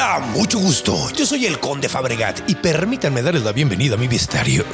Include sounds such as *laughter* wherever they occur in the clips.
Hola, mucho gusto. Yo soy el Conde Fabregat y permítanme darles la bienvenida a mi bestiario.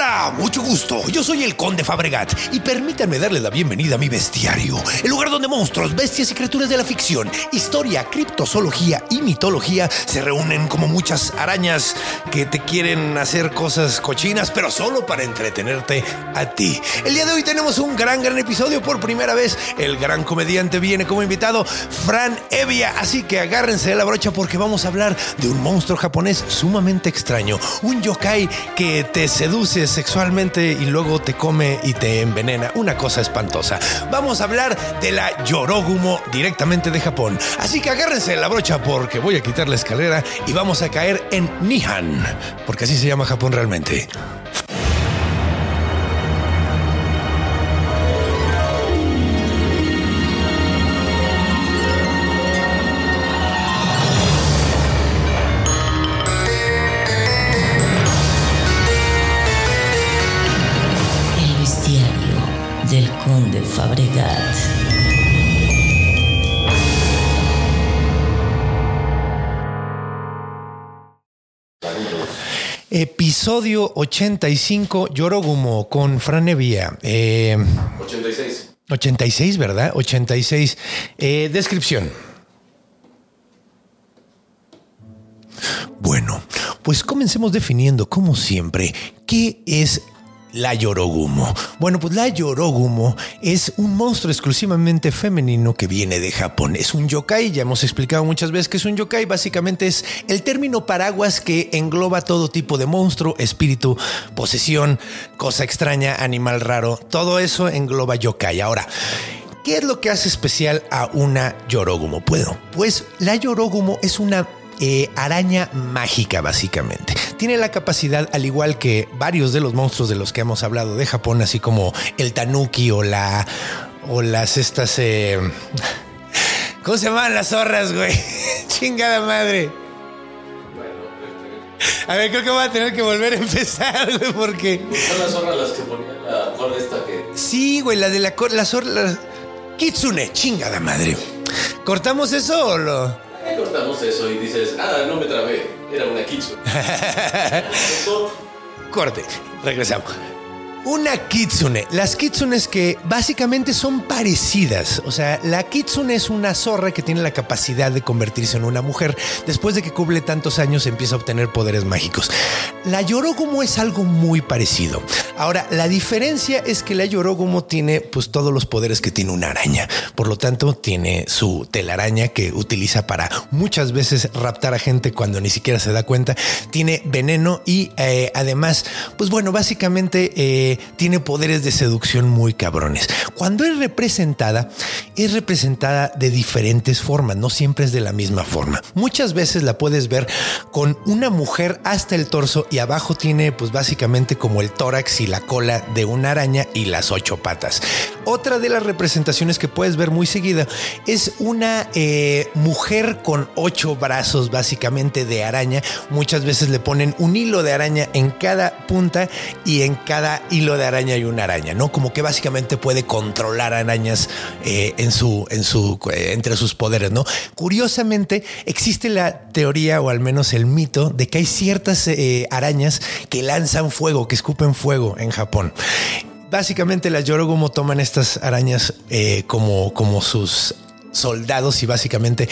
Hola, mucho gusto. Yo soy el Conde Fabregat y permítanme darle la bienvenida a mi bestiario, el lugar donde monstruos, bestias y criaturas de la ficción, historia, criptozoología y mitología se reúnen como muchas arañas que te quieren hacer cosas cochinas, pero solo para entretenerte a ti. El día de hoy tenemos un gran, gran episodio. Por primera vez, el gran comediante viene como invitado, Fran Evia. Así que agárrense de la brocha porque vamos a hablar de un monstruo japonés sumamente extraño, un yokai que te seduce sexualmente y luego te come y te envenena. Una cosa espantosa. Vamos a hablar de la Yorogumo directamente de Japón. Así que agárrense la brocha porque voy a quitar la escalera y vamos a caer en Nihan, porque así se llama Japón realmente. Conde Fabregat. Episodio 85, Yorogumo con Fran Evia. Eh, 86. 86, ¿verdad? 86. Eh, descripción. Bueno, pues comencemos definiendo, como siempre, qué es la Yorogumo. Bueno, pues la Yorogumo es un monstruo exclusivamente femenino que viene de Japón. Es un yokai, ya hemos explicado muchas veces que es un yokai. Básicamente es el término paraguas que engloba todo tipo de monstruo, espíritu, posesión, cosa extraña, animal raro. Todo eso engloba yokai. Ahora, ¿Qué es lo que hace especial a una Yorogumo? Bueno, pues la Yorogumo es una eh, araña mágica, básicamente. Tiene la capacidad, al igual que varios de los monstruos de los que hemos hablado de Japón, así como el tanuki o la. o las estas. eh, ¿Cómo se llaman las zorras, güey? *laughs* Chingada madre. A ver, creo que voy a tener que volver a empezar, *laughs* güey, porque. Son las zorras las que ponían la cuerda esta que. Sí, güey, la de la, la zorra. la- Kitsune, chingada madre. ¿Cortamos eso o lo.? Cortamos eso y dices, ah, no me trabé. Era una kitsu. *laughs* Corte, regresamos. Una kitsune. Las kitsunes que básicamente son parecidas. O sea, la kitsune es una zorra que tiene la capacidad de convertirse en una mujer. Después de que cumple tantos años empieza a obtener poderes mágicos. La Yorogumo es algo muy parecido. Ahora, la diferencia es que la Yorogumo tiene pues todos los poderes que tiene una araña. Por lo tanto, tiene su telaraña que utiliza para muchas veces raptar a gente cuando ni siquiera se da cuenta. Tiene veneno y eh, además, pues bueno, básicamente eh, tiene poderes de seducción muy cabrones. Cuando es representada, es representada de diferentes formas, no siempre es de la misma forma. Muchas veces la puedes ver con una mujer hasta el torso y abajo tiene pues básicamente como el tórax y la cola de una araña y las ocho patas. Otra de las representaciones que puedes ver muy seguida es una eh, mujer con ocho brazos básicamente de araña. Muchas veces le ponen un hilo de araña en cada punta y en cada hilo de araña hay una araña, ¿no? Como que básicamente puede controlar arañas eh, en su, en su, eh, entre sus poderes, ¿no? Curiosamente, existe la teoría o al menos el mito de que hay ciertas eh, arañas que lanzan fuego, que escupen fuego en Japón. Básicamente las Yorogumo toman estas arañas como, como sus soldados y básicamente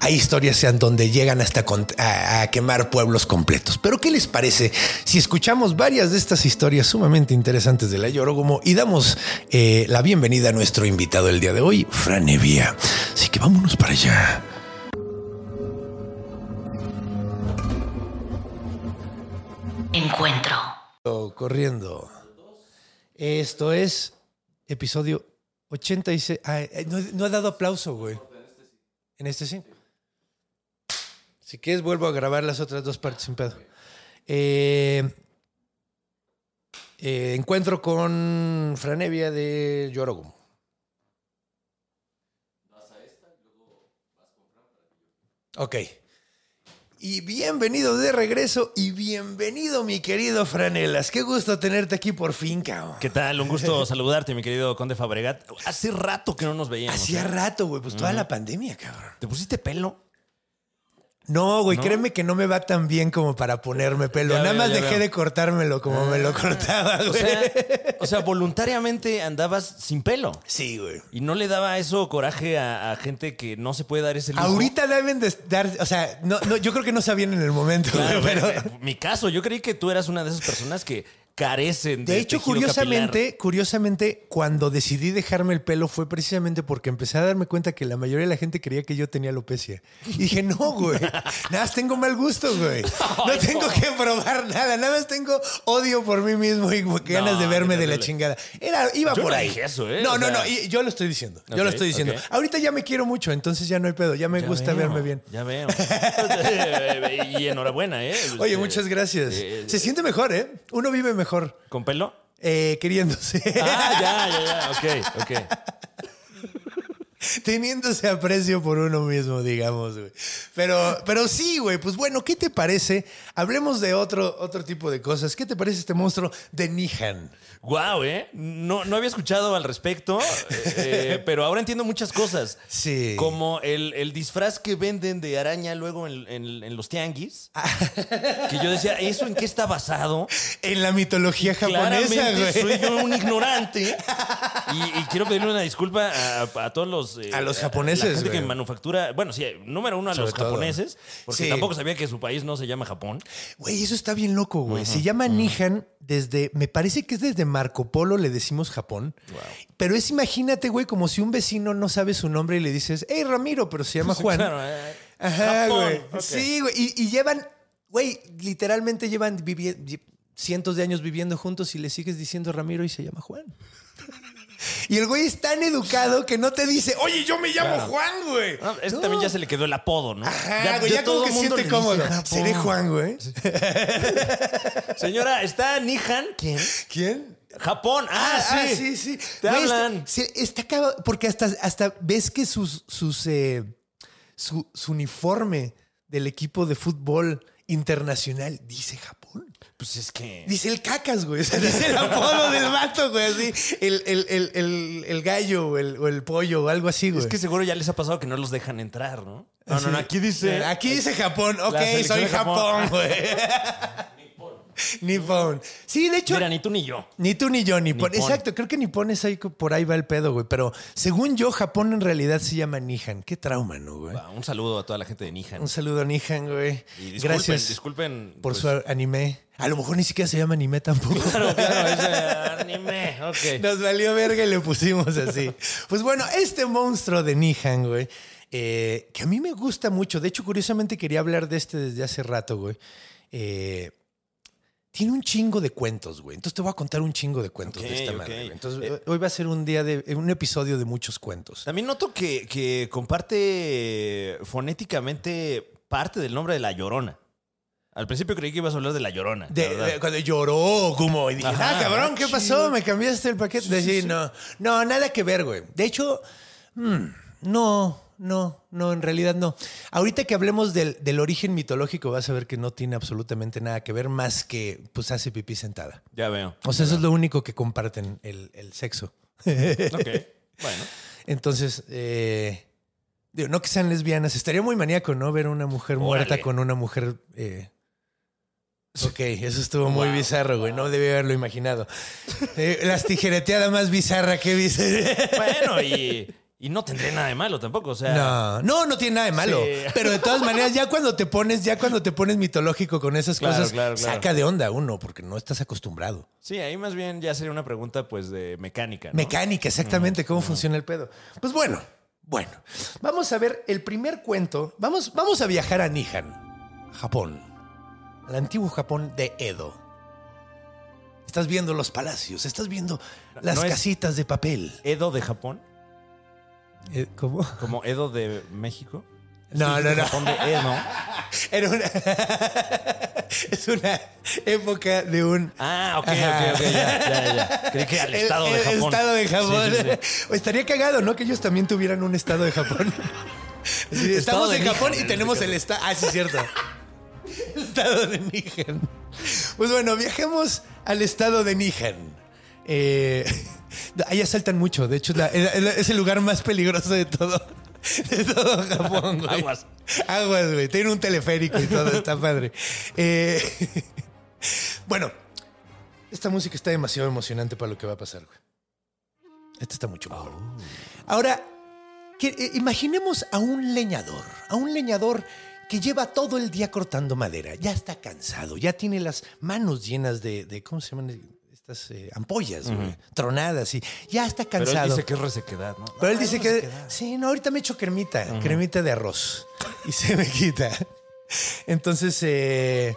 hay historias en donde llegan hasta con- a, a quemar pueblos completos. Pero ¿qué les parece si escuchamos varias de estas historias sumamente interesantes de la Yorogumo y damos eh, la bienvenida a nuestro invitado el día de hoy, Fran Evia? Así que vámonos para allá. Encuentro. Corriendo. Esto es episodio 86. Ah, eh, no, no he dado aplauso, güey. En este sí. Si quieres, vuelvo a grabar las otras dos partes sin. Eh, eh, encuentro con Franevia de Yorogum. Ok. Y bienvenido de regreso y bienvenido, mi querido Franelas. Qué gusto tenerte aquí por fin, cabrón. ¿Qué tal? Un gusto *laughs* saludarte, mi querido Conde Fabregat. Hace rato que no nos veíamos. Hacía ¿eh? rato, güey, pues toda la pandemia, cabrón. ¿Te pusiste pelo? No, güey, ¿No? créeme que no me va tan bien como para ponerme pelo. Ya Nada veo, más dejé veo. de cortármelo como me lo cortaba, güey. O sea, o sea, voluntariamente andabas sin pelo. sí, güey. Y no le daba eso coraje a, a gente que no se puede dar ese lujo. Ahorita deben de dar, o sea, no, no, yo creo que no sabían en el momento, Claro, güey, pero... mi caso, yo creí que tú eras una de esas personas que carecen de De hecho, tejido curiosamente, curiosamente, cuando decidí dejarme el pelo fue precisamente porque empecé a darme cuenta que la mayoría de la gente creía que yo tenía alopecia. Y dije, no, güey. Nada más tengo mal gusto, güey. *laughs* No tengo no. que probar nada. Nada más tengo odio por mí mismo y ganas de qué verme de la chingada. Era, iba Yo por no ahí. dije eso, ¿eh? No, no, no. y Yo lo estoy diciendo. yo lo estoy diciendo. Ahorita ya me quiero mucho, entonces ya no hay pedo. Ya me Ya gusta veo, verme bien. Ya veo. *laughs* y enhorabuena, ¿eh? Oye, Este, muchas gracias. eh, Se siente mejor, ¿eh? Uno vive mejor. ¿Con pelo? eh, queriéndose. Ah, ya, ya, ya. Ok, ok. *laughs* Teniéndose aprecio por uno mismo, digamos, güey. Pero, pero sí, güey, pues bueno, ¿qué te parece? Hablemos de otro, otro tipo de cosas. ¿Qué te parece este monstruo de Nihan? Wow, ¿eh? No, no había escuchado al respecto, *laughs* eh, pero ahora entiendo muchas cosas. Sí. Como el, el disfraz que venden de araña luego en, en- en los tianguis. que yo decía, ¿eso en qué está basado? En la mitología japonesa, Claramente güey. soy yo un ignorante. Y, y quiero pedirle una disculpa a, a todos los... eh, A los japoneses, La gente güey. que manufactura... Bueno, sí, número uno a Sobre los todo. japoneses. Porque Sí. tampoco sabía que su país no se llama Japón. Güey, eso está bien loco, güey. Se llama Nihan desde, me parece que es desde Marco Polo, le decimos Japón. Pero es, imagínate, güey, como si un vecino no sabe su nombre y le dices, hey, Ramiro, pero se llama Juan. Claro, eh, Ajá, Japón, güey. Sí, güey. Y, y llevan, güey, literalmente llevan cientos de años viviendo juntos y le sigues diciendo Ramiro y se llama Juan. Y el güey es tan educado que no te dice, oye, yo me llamo Claro. Juan, güey. No, también ya se le quedó el apodo, ¿no? Ajá, güey, ya, como que mundo siente cómodo. Japón. Seré Juan, güey. *laughs* Señora, ¿está Nihan? ¿Quién? ¿Quién? Japón. Ah, Ah, sí. sí, sí. Te Güey, hablan. Está, está cagado, porque hasta, hasta ves que sus, sus eh, su, su uniforme del equipo de fútbol internacional dice Japón. Pues es que. Dice el cacas, güey. *laughs* O sea, dice el apodo del vato, güey. Así. El, el, el, el, el gallo o el, o el pollo o algo así, güey. Es que seguro ya les ha pasado que no los dejan entrar, ¿no? No, no, no. Aquí dice. Aquí dice Japón. Ok, soy de Japón. Japón, güey. *laughs* *laughs* Nippon. Sí, de hecho. Mira, ni tú ni yo. Ni tú ni yo, Nippon. Nippon. Exacto, creo que Nippon es ahí, por ahí va el pedo, güey. Pero según yo, Japón en realidad se llama Nihan. Qué trauma, ¿no, güey? Un saludo a toda la gente de Nihan. Un saludo a Nihan, güey. Y disculpen, Gracias disculpen. por pues, su anime. A lo mejor ni siquiera se llama anime tampoco. *laughs* Claro, claro, ese *laughs* anime. Ok. Nos valió verga y le pusimos así. Pues bueno, este monstruo de Nihan, güey, eh, que a mí me gusta mucho. De hecho, curiosamente quería hablar de este desde hace rato, güey. Eh, tiene un chingo de cuentos, güey. Entonces te voy a contar un chingo de cuentos de esta ok. madre. güey. Entonces Eh, hoy va a ser un día de un episodio de muchos cuentos. También noto que, que comparte fonéticamente parte del nombre de la llorona. Al principio creí que ibas a hablar de la llorona. De- de- cuando lloró, como, y dije, Ajá, ah, cabrón, ¿qué chido. pasó? ¿Me cambiaste el paquete? De decir, no, no, nada que ver, güey. De hecho, mm, no, no, no, en realidad no. Ahorita que hablemos del, del origen mitológico, vas a ver que no tiene absolutamente nada que ver más que, pues, hace pipí sentada. Ya veo. O sea, eso es lo único que comparten el, el sexo. *laughs* Ok. Bueno. Entonces, eh, digo, no que sean lesbianas, estaría muy maníaco, ¿no? Ver una mujer muerta con una mujer. eh, Ok, eso estuvo muy Wow. bizarro, güey. No debí haberlo imaginado. Eh, las tijereteadas más bizarra que viste. Bueno, y, *laughs* y no tendré nada de malo tampoco. O sea, No, no, no tiene nada de malo. Sí. Pero de todas maneras, ya cuando te pones, ya cuando te pones mitológico con esas Claro, cosas, claro, claro. saca de onda uno, porque no estás acostumbrado. sí, ahí más bien ya sería una pregunta pues de mecánica. ¿no? Mecánica, exactamente, cómo funciona el pedo. Pues bueno, bueno, vamos a ver el primer cuento. Vamos, vamos a viajar a Nihan, Japón, al antiguo Japón de Edo. Estás viendo los palacios, estás viendo las no casitas de papel. ¿Edo de Japón? Eh, ¿Cómo? ¿Como Edo de México? No, no, de no. Edo. Era una. *laughs* es una época de un. Ah, ok, ok, ok, ya, ya, ya. Creí que al El- estado de el Japón. estado de Japón. Sí, sí, sí. Estaría cagado, ¿no? Que ellos también tuvieran un estado de Japón. *laughs* Estado estamos de en Japón Níger, y tenemos en el estado. Ah, sí, es cierto. *laughs* estado de Níger. Pues bueno, viajemos al estado de Níger. Eh, ahí asaltan mucho. De hecho, es, la- el lugar más peligroso de todo. *laughs* De todo Japón, güey. Aguas. Aguas, güey. Tiene un teleférico y todo. Está padre. Eh, *laughs* bueno, esta música está demasiado emocionante para lo que va a pasar, güey. Esta está mucho mejor. Ahora, que, eh, imaginemos a un leñador, a un leñador que lleva todo el día cortando madera. Ya está cansado, ya tiene las manos llenas de, de ¿cómo se llaman? Estas eh, ampollas, güey, tronadas y ya está Pero cansado. él dice que es resequedad, ¿no? Pero él No, dice que. resequedad. Sí, no, ahorita me echo cremita, cremita de arroz. Y se me quita. Entonces, eh,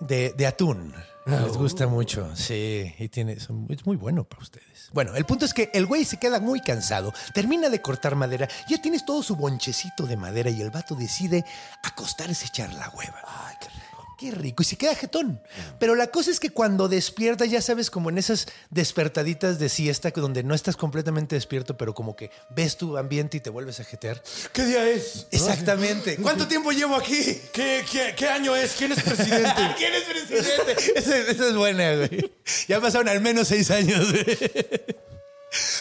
de, de atún. Les gusta mucho. Sí, y tiene, son- es muy bueno para ustedes. Bueno, el punto es que el güey se queda muy cansado, termina de cortar madera, ya tienes todo su bonchecito de madera y el vato decide acostarse a echar la hueva. Ay, qué rico. Qué rico. Y se queda jetón. Pero la cosa es que cuando despierta, ya sabes, como en esas despertaditas de siesta, donde no estás completamente despierto, pero como que ves tu ambiente y te vuelves a jetear. ¿Qué día es? Exactamente. *laughs* ¿Cuánto tiempo llevo aquí? ¿Qué, qué, qué año es? ¿Quién es presidente? *laughs* ¿Quién es presidente? *laughs* Esa, esa es buena, güey. Ya pasaron al menos seis años, güey.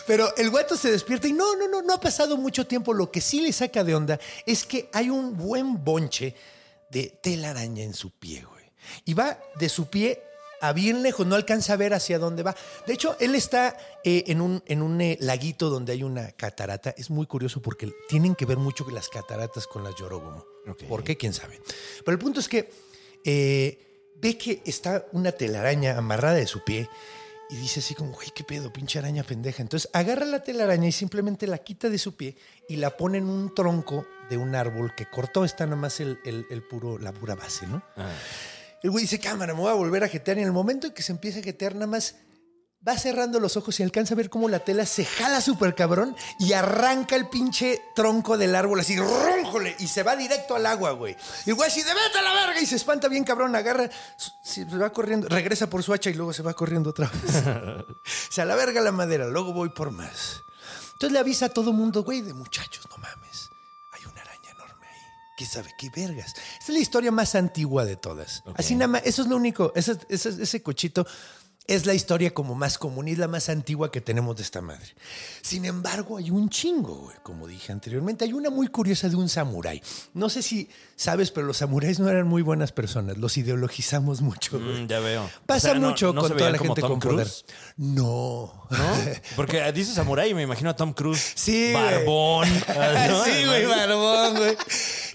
Pero el guato se despierta y no, no, no, no ha pasado mucho tiempo. Lo que sí le saca de onda es que hay un buen bonche de telaraña en su pie, güey. Y va de su pie a bien lejos, no alcanza a ver hacia dónde va. De hecho, él está eh, en un, en un eh, laguito donde hay una catarata. Es muy curioso porque tienen que ver mucho las cataratas con las Yorogomo. Ok. ¿Por qué? ¿Quién sabe? Pero el punto es que eh, ve que está una telaraña amarrada de su pie y dice así como, güey, qué pedo, pinche araña pendeja. Entonces agarra la telaraña y simplemente la quita de su pie y la pone en un tronco de un árbol que cortó. Está nomás el, el- el puro, la pura base, ¿no? Ah. El güey dice, cámara, me voy a volver a jetear. Y en el momento en que se empieza a jetear, nada más va cerrando los ojos y alcanza a ver cómo la tela se jala súper cabrón y arranca el pinche tronco del árbol así, rónjole, y se va directo al agua, güey. Y el güey así, de vete a la verga, y se espanta bien cabrón, agarra, se va corriendo, regresa por su hacha y luego se va corriendo otra vez. *laughs* se a la verga la madera, luego voy por más. Entonces le avisa a todo mundo, güey, de muchachos, no mames, hay una araña enorme ahí. ¿Quién sabe qué vergas? Esta es la historia más antigua de todas. Así nada más, eso es lo único, ese, ese- ese cochito es la historia como más común y es la más antigua que tenemos de esta madre. Sin embargo, hay un chingo, güey, como dije anteriormente. Hay una muy curiosa de un samurái. No sé si sabes, pero los samuráis no eran muy buenas personas. Los ideologizamos mucho, güey. Mm, ya veo. Pasa O sea, no- mucho no con toda la gente Tom con poder. No. ¿No? Porque dice Samurai y me imagino a Tom Cruise. Sí. Barbón. *laughs* sí, güey, barbón, güey.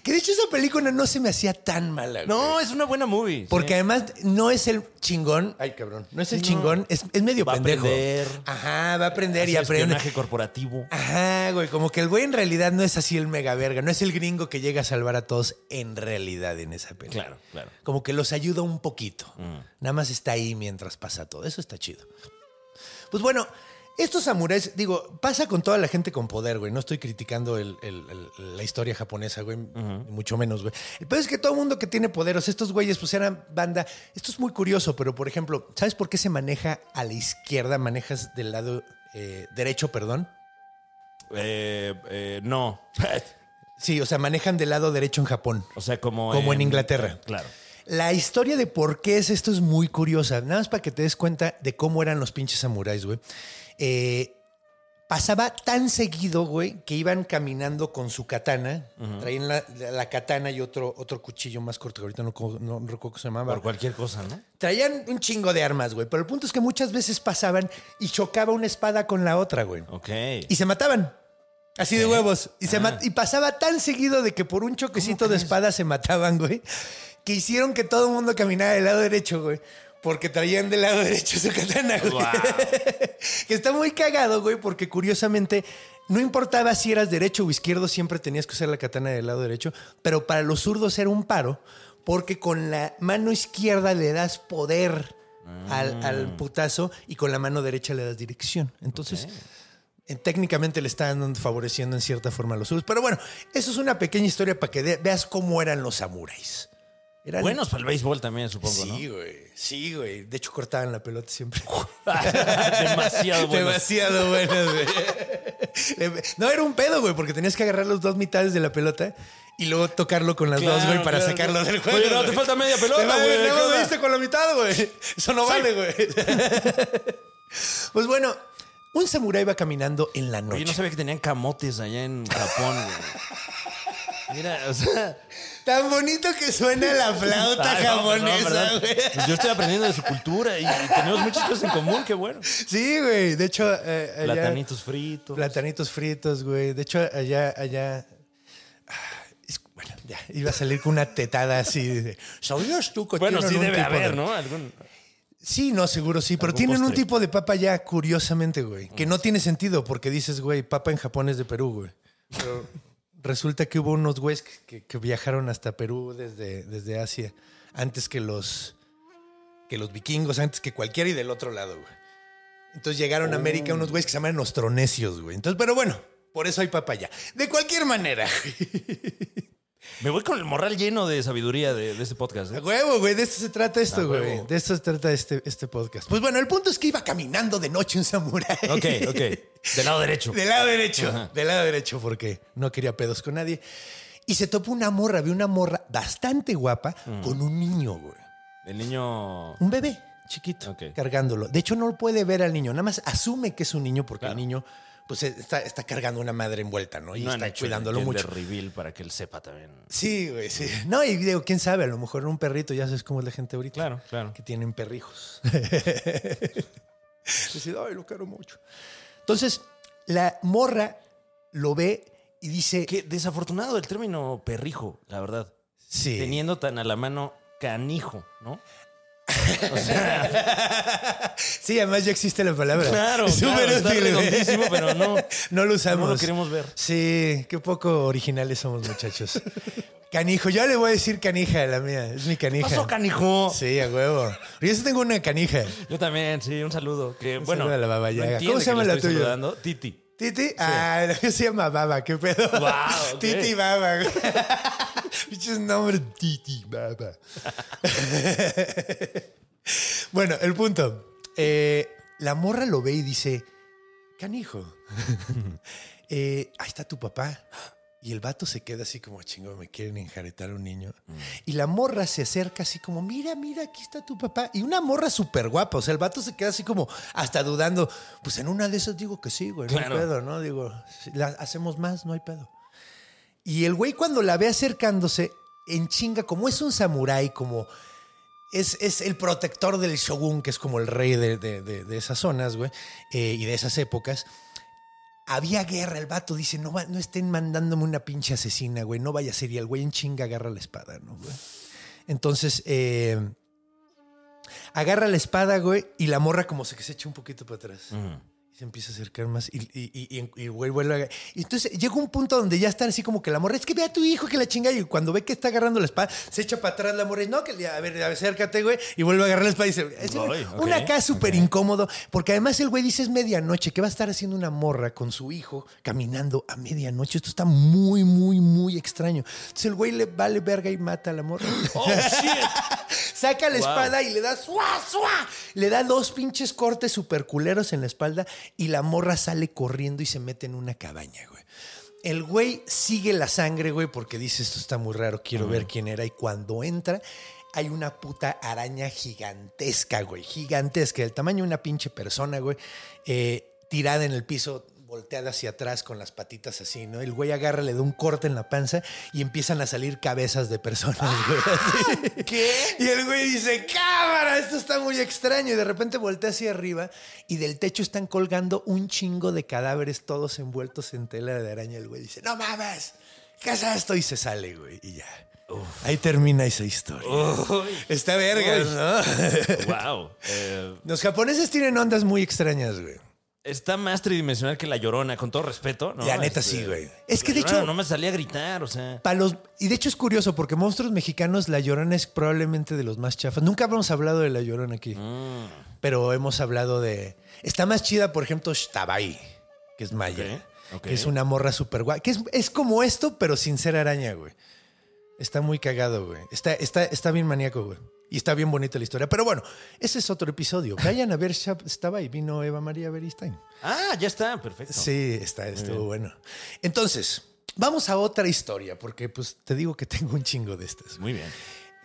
Que de hecho esa película no se me hacía tan mala. güey. No, es una buena movie. Porque sí. además no es el chingón. Ay, cabrón. No es el no. chingón. Es, es medio Va a pendejo. aprender. Ajá, va a aprender y aprende. espionaje corporativo. Ajá, güey. Como que el güey en realidad no es así el mega verga. No es el gringo que llega a salvar a todos en realidad en esa película. Claro, claro. Como que los ayuda un poquito. Mm. Nada más está ahí mientras pasa todo. Eso está chido. Pues bueno, estos samuráis, digo, pasa con toda la gente con poder, güey. No estoy criticando el- el- el- la historia japonesa, güey. Mucho menos, güey. El peor es que todo mundo que tiene poder, o sea, estos güeyes, pues eran banda. Esto es muy curioso, pero por ejemplo, ¿sabes por qué se maneja a la izquierda? Manejas del lado eh, derecho, perdón. Eh, eh, no. *laughs* Sí, o sea, manejan del lado derecho en Japón. O sea, como. Como en Inglaterra. Claro. La historia de por qué es esto es muy curiosa. Nada más para que te des cuenta de cómo eran los pinches samuráis, güey. Eh, pasaba tan seguido, güey, que iban caminando con su katana. Traían la, la katana y otro, otro cuchillo más corto, que ahorita no, recuerdo cómo se llamaba. Por cualquier cosa, ¿no? Traían un chingo de armas, güey. Pero el punto es que muchas veces pasaban y chocaba una espada con la otra, güey. Ok. Y se mataban. Así de huevos. Y, se Ah. y pasaba tan seguido de que por un choquecito de espada se mataban, güey, que hicieron que todo el mundo caminara del lado derecho, güey. Porque traían del lado derecho su katana, güey. Wow. *laughs* que está muy cagado, güey, porque curiosamente no importaba si eras derecho o izquierdo, siempre tenías que usar la katana del lado derecho. Pero para los zurdos era un paro, porque con la mano izquierda le das poder al, al putazo y con la mano derecha le das dirección. Entonces, eh, técnicamente le están favoreciendo en cierta forma a los usos. Pero bueno, eso es una pequeña historia para que veas cómo eran los samuráis. Eran Buenos para el béisbol también, supongo, Sí, güey. Sí, güey. De hecho, cortaban la pelota siempre. ¿no? *laughs* Demasiado buenos. Demasiado buenas, güey. No, era un pedo, güey, porque tenías que agarrar los dos mitades de la pelota y luego tocarlo con las Claro, dos, güey, para claro. sacarlo del juego. Oye, no, te falta media pelota, güey, nada ¿qué más onda? lo diste con la mitad, güey. Eso no vale, güey. *laughs* Pues bueno, un samurái va caminando en la noche. Oye, no sabía que tenían camotes allá en Japón, güey. Mira, o sea. Tan bonito que suena la flauta *laughs* Ay, no, japonesa, güey. Pues yo estoy aprendiendo de su cultura y, y tenemos muchas cosas en común, qué bueno. Sí, güey. De hecho, eh, allá- Platanitos fritos. Platanitos fritos, güey. De hecho, allá, allá. ah, es- bueno, ya, iba a salir con una tetada así de. ¿Sabías tú que bueno, sí un debe tipo haber, de-" ¿no? Algún... Sí, no, seguro sí. Pero tienen un tipo de papa ya, curiosamente, güey. Que no tiene sentido porque dices, güey, papa en Japón es de Perú, güey. Pero resulta que hubo unos güeyes que, viajaron hasta Perú desde, desde Asia antes que los, que los vikingos, antes que cualquiera y del otro lado, güey. Entonces llegaron a América unos güeyes que se llaman nostronesios, güey. Entonces, pero bueno, por eso hay papa allá. De cualquier manera. *laughs* Me voy con el morral lleno de sabiduría de, de este podcast. A ¿eh? huevo, güey. De esto se trata esto, güey. De esto se trata este, este podcast. Pues bueno, el punto es que iba caminando de noche un samurái. Ok, ok. Del lado derecho. *laughs* Del lado derecho. Ajá. Del lado derecho, porque no quería pedos con nadie. Y se topó una morra, vio una morra bastante guapa con un niño, güey. El niño. Un bebé chiquito, Ok. cargándolo. De hecho, no puede ver al niño, nada más asume que es un niño porque Claro. el niño pues está, está cargando una madre envuelta, ¿no? Y no está hecho el cuidándolo gender mucho. reveal para que él sepa también. Sí, güey, sí. No, y digo, quién sabe, a lo mejor un perrito, ya sabes cómo es la gente ahorita. Claro, claro. Que tienen perrijos. *laughs* Dice, ay, lo quiero mucho. Entonces, la morra lo ve y dice, Qué desafortunado el término perrijo, la verdad. sí. Teniendo tan a la mano canijo, ¿no? *laughs* Sí, además ya existe la palabra. Claro, Es súper claro, útil, redondísimo, pero no- *laughs* No lo usamos. no lo queremos ver. Sí, qué poco originales somos, muchachos. *laughs* Canijo, yo le voy a decir canija a la mía. Es mi canija. pasó, canijo? Sí, a huevo. Yo sí tengo una canija. Yo también, sí, un saludo. Que, bueno, saludo a la ¿Cómo se llama la tuya? saludando. Titi. ¿Titi? Ah, se llama Baba, qué pedo. Guau, ok. *laughs* Titi Baba. *laughs* Pinches nombres, Titi Baba. *laughs* bueno, el punto. Eh, la morra lo ve y dice, canijo, eh, ahí está tu papá. Y el vato se queda así como, chingo, me quieren enjaretar a un niño. Y la morra se acerca así como, mira, mira, aquí está tu papá. Y una morra súper guapa. O sea, el vato se queda así como hasta dudando. Pues en una de esas digo que sí, güey, no hay pedo, ¿no? Digo, si la hacemos más, no hay pedo. Y el güey cuando la ve acercándose, en chinga, como es un samurái, como es, es el protector del shogun, que es como el rey de, de- de- de esas zonas, güey, eh, y de esas épocas. Había guerra, el vato dice, no, no estén mandándome una pinche asesina, güey, no vaya a ser. Y el güey en chinga agarra la espada, ¿no, güey? Entonces, eh, agarra la espada, güey, y la morra como se que se echa un poquito para atrás. Y se empieza a acercar más y, y, güey vuelve a... Y entonces llega un punto donde ya están así como que la morra, es que ve a tu hijo que la chinga y cuando ve que está agarrando la espada, se echa para atrás la morra y no, que a ver, acércate, güey, y vuelve a agarrar la espada y dice, es Ay, ok, una acá súper incómodo, porque además el güey dice es medianoche, que va a estar haciendo una morra con su hijo caminando a medianoche. Esto está muy, muy, muy extraño. Entonces el güey le vale verga y mata a la morra. *gasps* ¡Oh, shit! *laughs* Saca la Wow. espada y le da ¡suá, suá! Le da dos pinches cortes super culeros en la espalda y la morra sale corriendo y se mete en una cabaña, güey. El güey sigue la sangre, güey, porque dice esto está muy raro, quiero ver quién era. Y cuando entra, hay una puta araña gigantesca, güey. Gigantesca, del tamaño de una pinche persona, güey. eh, tirada en el piso, volteada hacia atrás con las patitas así, ¿no? El güey agarra, le da un corte en la panza y empiezan a salir cabezas de personas, güey. *laughs* así. ¿Qué? Y el güey dice, cámara, esto está muy extraño. Y de repente voltea hacia arriba y del techo están colgando un chingo de cadáveres todos envueltos en tela de araña. El güey dice, no mames, ¿qué es esto? Y se sale, güey. Y ya. Ahí termina esa historia. Está verga, ¿no? wow. Eh, Los japoneses tienen ondas muy extrañas, güey. Está más tridimensional que la llorona, con todo respeto, ¿no? La neta Este, sí, güey. Es que la de hecho, no me salía a gritar, o sea. para los. Y de hecho es curioso porque monstruos mexicanos, La Llorona es probablemente de los más chafas. Nunca hemos hablado de La Llorona aquí, Mm, pero hemos hablado de. Está más chida, por ejemplo, Shtabai, que es Maya. Que es una morra súper guay. Que es, es como esto, pero sin ser araña, güey. Está muy cagado, güey. Está, está, está bien maníaco, güey. Y está bien bonita la historia. Pero bueno, ese es otro episodio. Vayan a ver Shab- Shtabai. Vino Eva María Beristain. Ah, ya está, perfecto. Sí, está, estuvo bueno. Entonces, vamos a otra historia, porque pues te digo que tengo un chingo de estas. Muy bien.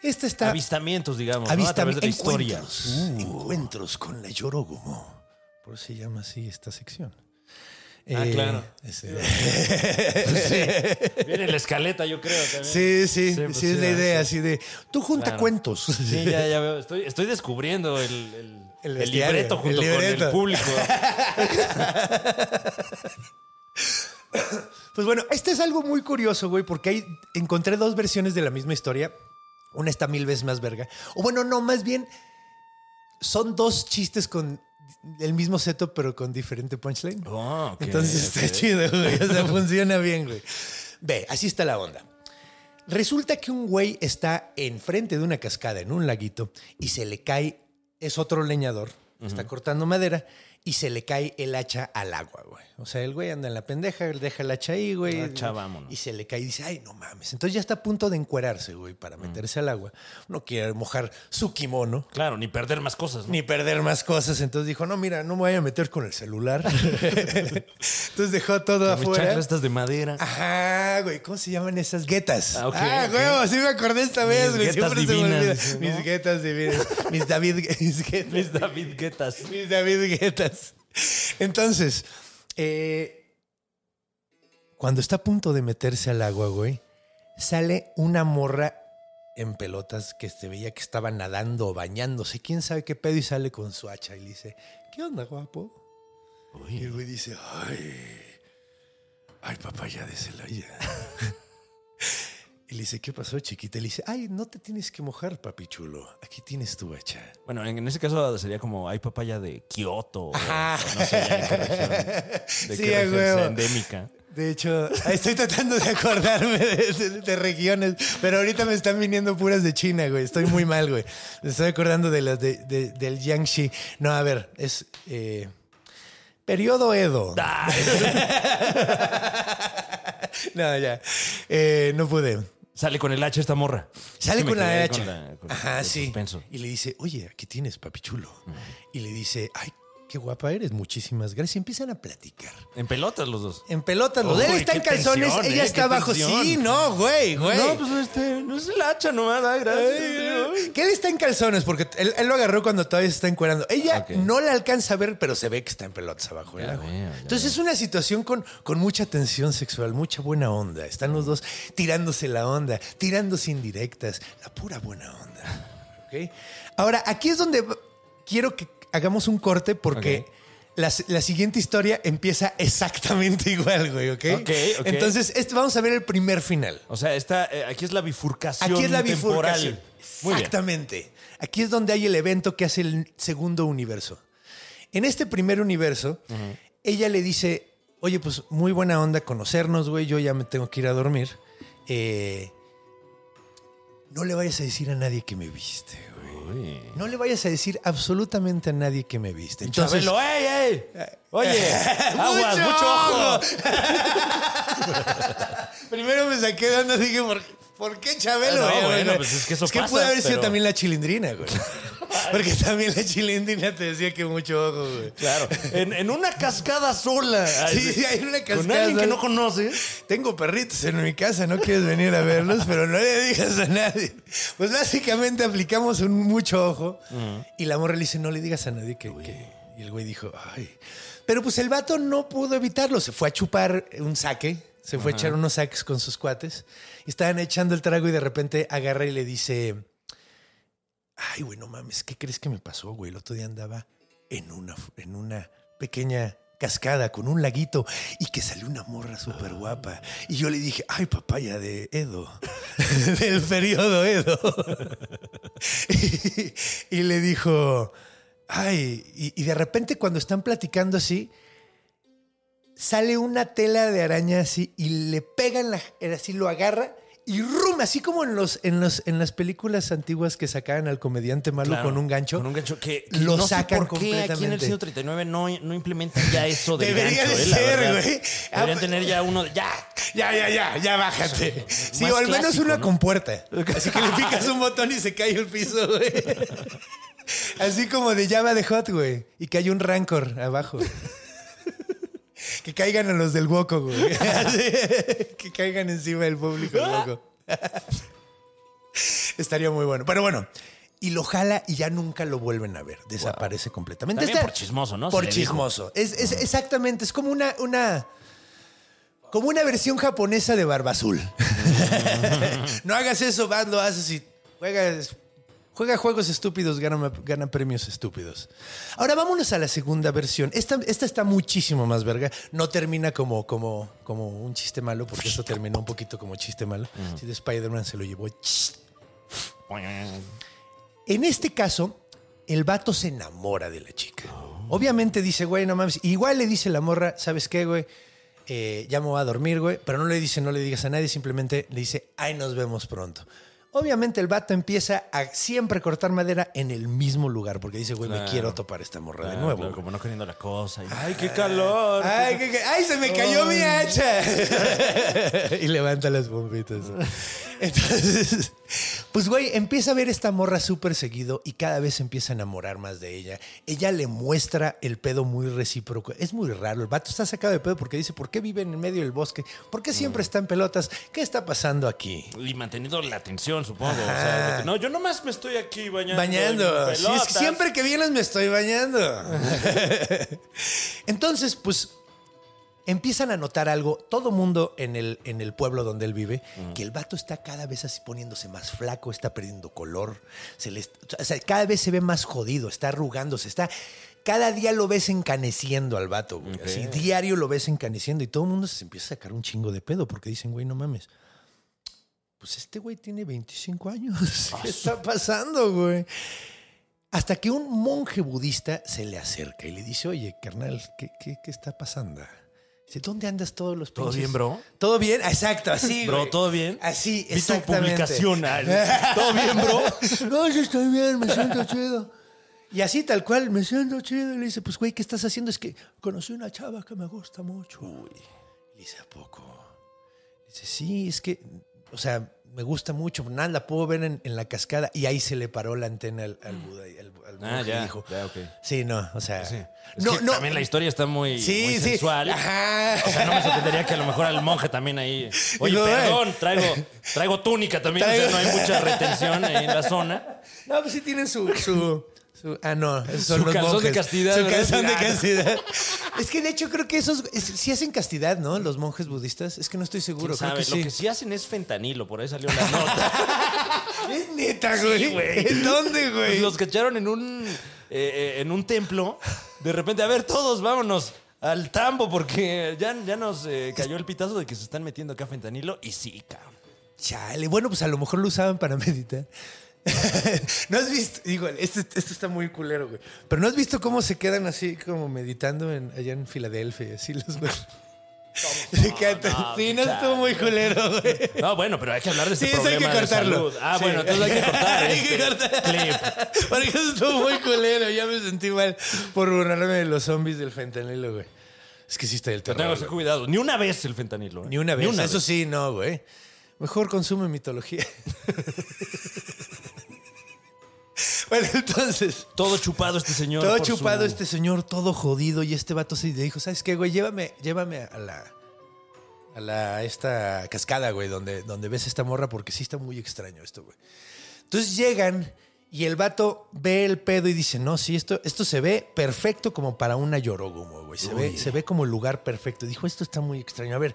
Esta está. Avistamientos, digamos, ¿no? a través de la historia. encuentros, encuentros con la Yorogumo. Por eso se llama así esta sección. Ah, claro. ese- *laughs* Viene la escaleta, yo creo. También. Sí, sí, sí, Sí, pues es la ah, idea, sí. así de. Tú junta Claro. cuentos. Sí, ya, ya veo. Estoy, estoy descubriendo el, el, El el bestiario, libreto junto el con el público. *laughs* Pues bueno, este es algo muy curioso, güey, porque ahí encontré dos versiones de la misma historia. Una está mil veces más verga. O bueno, no, más bien son dos chistes con el mismo setup, pero con diferente punchline. Oh, ok, Entonces ok. está chido, güey. O sea, *laughs* funciona bien, güey. Ve, así está la onda. Resulta que un güey está enfrente de una cascada en un laguito y se le cae, es otro leñador, está cortando madera y se le cae el hacha al agua, güey. O sea, el güey anda en la pendeja, él deja el hacha ahí, güey. Hacha, vámonos. Y se le cae y dice, ay, no mames. Entonces ya está a punto de encuerarse, güey, para meterse al agua. No quiere mojar su kimono. Claro, ni perder más cosas. ¿no? Ni perder más cosas. Entonces dijo, no, mira, no me voy a meter con el celular. *laughs* Entonces dejó todo Mis afuera. chanclas estas de madera. Ajá, güey, ¿cómo se llaman esas guetas? Ah, ok, ok. güey, sí me acordé esta vez, güey. guetas Siempre se me divinas, ¿no? Mis guetas divinas. Mis David, *laughs* mis guetas. Mis David Guetas. Mis David guetas. Entonces, eh, cuando está a punto de meterse al agua, güey, sale una morra en pelotas que se veía que estaba nadando o bañándose, quién sabe qué pedo, y sale con su hacha y le dice, ¿qué onda, guapo? Y el güey dice, ay, ay, papaya de Celaya. *laughs* y le dice, ¿qué pasó, chiquita? Y le dice, ay, no te tienes que mojar, papi chulo. Aquí tienes tu hacha. Bueno, en, ese caso sería como hay papaya de Kioto. o- Ajá. o no sé ya qué región. De Sí, qué región endémica. De hecho, estoy tratando de acordarme de, de- de regiones, pero ahorita me están viniendo puras de China, güey. Estoy muy mal, güey. Me estoy acordando de las de, de- del Jiangxi. No, a ver, es eh, periodo Edo. *laughs* no, ya. Eh, no pude. Sale con el hacha esta morra. Sale con la hacha. la- con Ajá, sí. suspenso. Y le dice, oye, aquí tienes, papi chulo. Y le dice, ay, qué guapa eres, muchísimas gracias. Y empiezan a platicar. En pelotas los dos. En pelotas, los Uy, él está en calzones, tensión, ella eh, está abajo. tensión. Sí, no, güey, güey. No, pues este, no es el hacha nomás, gracias. Ay, Que él está en calzones porque él, él lo agarró cuando todavía se está encuerando. Ella no la alcanza a ver, pero se ve que está en pelotas abajo Ya Entonces es una situación con, con mucha tensión sexual, mucha buena onda. Están los dos tirándose la onda, tirándose indirectas, la pura buena onda. ¿Ok? Ahora, aquí es donde quiero que hagamos un corte porque la, la siguiente historia empieza exactamente *laughs* igual, güey, ¿ok? Ok, ok. Entonces, este, vamos a ver el primer final. O sea, está, eh, aquí es la bifurcación Aquí es la temporal. bifurcación. Bien. Exactamente. Aquí es donde hay el evento que hace el segundo universo. En este primer universo, ella le dice, oye, pues muy buena onda conocernos, güey, yo ya me tengo que ir a dormir. Eh, no le vayas a decir a nadie que me viste, güey. No le vayas a decir absolutamente a nadie que me viste. Entonces, Chabelo, ¡ey, ey! Oye, aguas, ¡Mucho ojo. *laughs* Primero me saqué de onda, dije, ¿por, por qué Chabelo? No, Oye, bueno, pues es que eso pasa, puede haber sido pero- también la chilindrina, güey. *laughs* Porque también la chilindrina te decía que mucho ojo, güey. Claro, en, en una cascada sola. Ay, Sí, hay una Con cascada. alguien que no conoces. Tengo perritos en mi casa, no quieres venir a verlos, pero no le digas a nadie. Pues básicamente aplicamos un mucho ojo y la morra le dice, no le digas a nadie que... que- Y el güey dijo, ay. Pero pues el vato no pudo evitarlo, se fue a chupar un saque, se fue a echar unos saques con sus cuates. Y estaban echando el trago y de repente agarra y le dice, ay, güey, no mames, ¿qué crees que me pasó, güey? El otro día andaba en una, en una pequeña cascada con un laguito y que salió una morra súper guapa. Y yo le dije, ay, papaya de Edo, *laughs* del periodo Edo. *laughs* y, le dijo, ay, y, y de repente cuando están platicando así, sale una tela de araña así y le pega en la, así lo agarra y rum, así como en los, en los, en las películas antiguas que sacaban al comediante malo Claro, con un gancho. Con un gancho que, que Lo no sé sacan por qué aquí en el completamente. 139 no, no implementan ya eso del Debería gancho, de eh, ser, güey. Deberían tener ya uno de, ya. Ya, ya, ya, ya bájate. Sí, o al menos clásico, una ¿no? con puerta. Así que le *laughs* picas un botón y se cae el piso, güey. Así como de llama de hot, güey. Y que hay un rancor abajo. Que caigan a los del Woco, güey. *laughs* Que caigan encima del público del Woco. *laughs* Estaría muy bueno. Pero bueno. Y lo jala y ya nunca lo vuelven a ver. Desaparece completamente. También por chismoso, ¿no? Por chismoso. Es, es- exactamente. Es como una, una. Como una versión japonesa de Barba Azul. *laughs* no hagas eso, Bad, lo haces y juegas. Juega juegos estúpidos, gana, gana premios estúpidos. Ahora vámonos a la segunda versión. Esta, esta está muchísimo más verga. No termina como, como, como un chiste malo, porque esto terminó un poquito como chiste malo. Si de Spider-Man se lo llevó. En este caso, el vato se enamora de la chica. Obviamente dice, güey, no mames. Igual le dice la morra, ¿sabes qué, güey? Eh, ya me voy a dormir, güey. Pero no le dice, no le digas a nadie, simplemente le dice, ay, nos vemos pronto. Obviamente el vato empieza a siempre cortar madera en el mismo lugar, porque dice, güey, me quiero topar esta morra de nuevo. claro, como no queriendo la cosa. y, Ay, qué calor. Ay, qué- qué- ay, se me cayó mi hacha. *laughs* y levanta las bombitas. *laughs* Entonces, *laughs* pues güey, empieza a ver esta morra súper seguido y cada vez se empieza a enamorar más de ella. Ella le muestra el pedo muy recíproco. Es muy raro. El vato está sacado de pedo porque dice, ¿por qué vive en medio del bosque? ¿Por qué siempre está en pelotas? ¿Qué está pasando aquí? Y manteniendo la atención, supongo. O sea, no, yo nomás me estoy aquí bañando. Bañando. en Sí, es que pelotas. siempre que vienes me estoy bañando. *laughs* Entonces, pues empiezan a notar algo, todo mundo en el, en el pueblo donde él vive, que el vato está cada vez así poniéndose más flaco, está perdiendo color, se le, o sea, cada vez se ve más jodido, está arrugándose, está... Cada día lo ves encaneciendo al vato, güey. Así, diario lo ves encaneciendo y todo el mundo se empieza a sacar un chingo de pedo porque dicen, güey, no mames. Pues este güey tiene 25 años. *laughs* ¿Qué está pasando, güey? Hasta que un monje budista se le acerca y le dice, oye, carnal, ¿qué, qué, qué está pasando? Dice, ¿dónde andas todos los ¿Todo pinches-" bien, bro? ¿Todo bien? Exacto, así, Bro, güey. ¿todo bien? Así, Vi tu exactamente. publicación. ¿Todo bien, bro? *laughs* no, yo estoy bien, me siento chido. Y así tal cual, me siento chido. Y le dice, pues güey, ¿qué estás haciendo? Es que conocí una chava que me gusta mucho. Y le dice, ¿a poco? Dice, sí, es que, o sea, me gusta mucho. Nada, la puedo ver en, en la cascada. Y ahí se le paró la antena al, al Buda. al- al Ah, ya, dijo, ya. Sí, no, o sea. Sí. Es No, que no. También la historia está muy, Sí, muy sí. sensual. Ajá. O sea, no me sorprendería que a lo mejor al monje también ahí. *laughs* Oye, Digo, perdón, traigo, traigo túnica también. O sea, no hay mucha retención ahí en la zona. *laughs* No, pues sí tienen su. su, su- ah, no, esos son Su los calzón de monjes. castidad, Su ¿verdad? calzón de *laughs* castidad. es que de hecho creo que esos. es- sí hacen castidad, ¿no? Los monjes budistas. Es que no estoy seguro. ¿Quién Creo sabe? que Lo sí. que sí hacen es fentanilo, por ahí salió la nota. *laughs* Es neta, güey. güey. ¿En dónde, güey? Pues los cacharon en un, eh, eh, en un templo. De repente, a ver, todos vámonos al tambo porque ya, ya nos eh, cayó el pitazo de que se están metiendo acá fentanilo. Y sí, cabrón. Chale, bueno, pues a lo mejor lo usaban para *laughs* meditar. *laughs* ¿No has visto? Digo, este- esto está muy culero, güey. Pero ¿no has visto cómo se quedan así como meditando en- allá en Filadelfia? Así los güey. Tan- *laughs* no, sí, no estuvo muy culero, güey. No, bueno, pero hay que hablar de este Sí, eso hay problema que cortarlo. Ah, Sí. bueno, entonces hay que cortar *laughs* Hay que este cortar. clip. Porque eso estuvo muy culero. Ya me sentí mal por burlarme de los zombies del fentanilo, güey. Es que sí está el Pero terror. tengo que ser güey. cuidado. Ni una vez el fentanilo. ¿eh? Ni una vez. Eso sí, no, güey. Mejor consume mitología. *laughs* bueno, entonces. Todo chupado este señor. Todo chupado su- este señor, todo jodido. Y este vato se le dijo, ¿sabes qué, güey? Llévame, llévame a la... A la... Esta cascada, güey, donde, donde ves esta morra. Porque sí está muy extraño esto, güey. Entonces llegan y el vato ve el pedo y dice, no, sí, esto, esto se ve perfecto como para una Yorogumo, güey. Se ve, se ve como el lugar perfecto. Dijo, esto está muy extraño. A ver.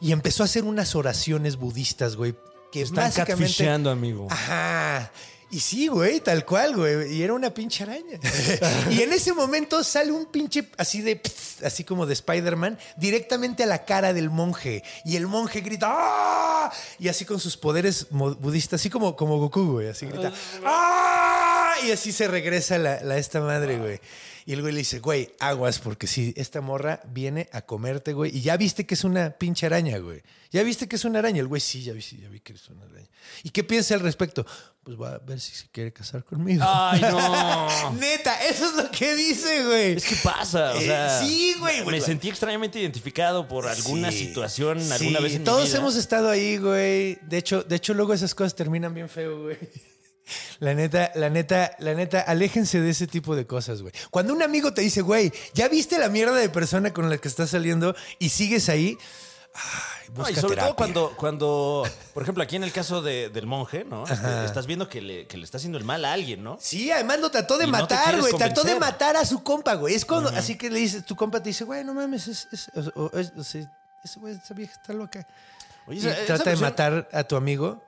Y empezó a hacer unas oraciones budistas, güey. Que Están básicamente... amigo. Ajá. Y sí, güey, tal cual, güey. Y era una pinche araña. *laughs* y en ese momento sale un pinche así de, pss, así como de Spider-Man, directamente a la cara del monje. Y el monje grita, ¡ah! Y así con sus poderes budistas, así como, como Goku, güey. Así grita, ¡ah! Y así se regresa la, la esta madre, güey. Y el güey le dice, güey, aguas, porque si esta morra viene a comerte, güey, y ya viste que es una pinche araña, güey. Ya viste que es una araña. El güey, sí, ya vi, sí, ya vi que es una araña. ¿Y qué piensa al respecto? Pues va a ver si se quiere casar conmigo. Ay, no. *laughs* Neta, eso es lo que dice, güey. Es que pasa, o Eh, sea. sí, güey, Me güey. sentí extrañamente identificado por alguna Sí, situación sí, alguna vez en mi Todos vida. hemos estado ahí, güey. De hecho, de hecho, luego esas cosas terminan bien feo, güey. La neta, la neta, la neta, aléjense de ese tipo de cosas, güey. Cuando un amigo te dice, güey, ¿ya viste la mierda de persona con la que estás saliendo y sigues ahí? Ay, No, busca y sobre terapia. todo cuando, cuando, por ejemplo, aquí en el caso de- del monje, ¿no? Este, estás viendo que le, que le está haciendo el mal a alguien, ¿no? Sí, además lo trató de Y no matar, güey. trató de matar a su compa, güey. Es cuando, así que le dices, tu compa te dice, güey, no mames, es, es- es- ese güey, esa vieja está loca. Oye, y esa- esa trata de matar a tu amigo,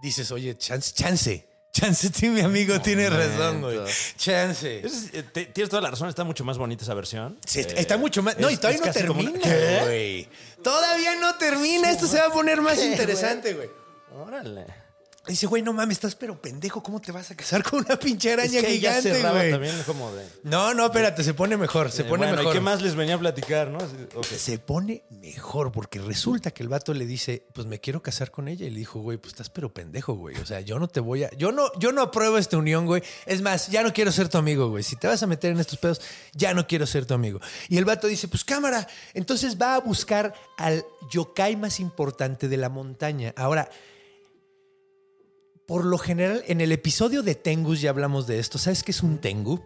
dices, oye, chance, chance. Chance, sí, mi amigo tiene razón, güey. Chance. Es- eh, te- tienes toda la razón, está mucho más bonita esa versión. Sí, está, Eh, está mucho más. No, y todavía no termina, una- ¿Qué? güey. Todavía no termina. Esto se va a poner más interesante, güey. Órale. Dice, güey, no mames, estás pero pendejo. ¿Cómo te vas a casar con una pinche araña Es que gigante, güey? también como de... No, no, espérate, se pone mejor. Se eh, pone bueno, mejor. ¿y qué más les venía a platicar, no? Se pone mejor porque resulta que el vato le dice, pues me quiero casar con ella. Y le dijo, güey, pues estás pero pendejo, güey. O sea, yo no te voy a... Yo no, yo no apruebo esta unión, güey. Es más, ya no quiero ser tu amigo, güey. Si te vas a meter en estos pedos, ya no quiero ser tu amigo. Y el vato dice, pues cámara. Entonces va a buscar al yokai más importante de la montaña. Ahora... Por lo general, en el episodio de Tengus ya hablamos de esto. ¿Sabes qué es un Tengu?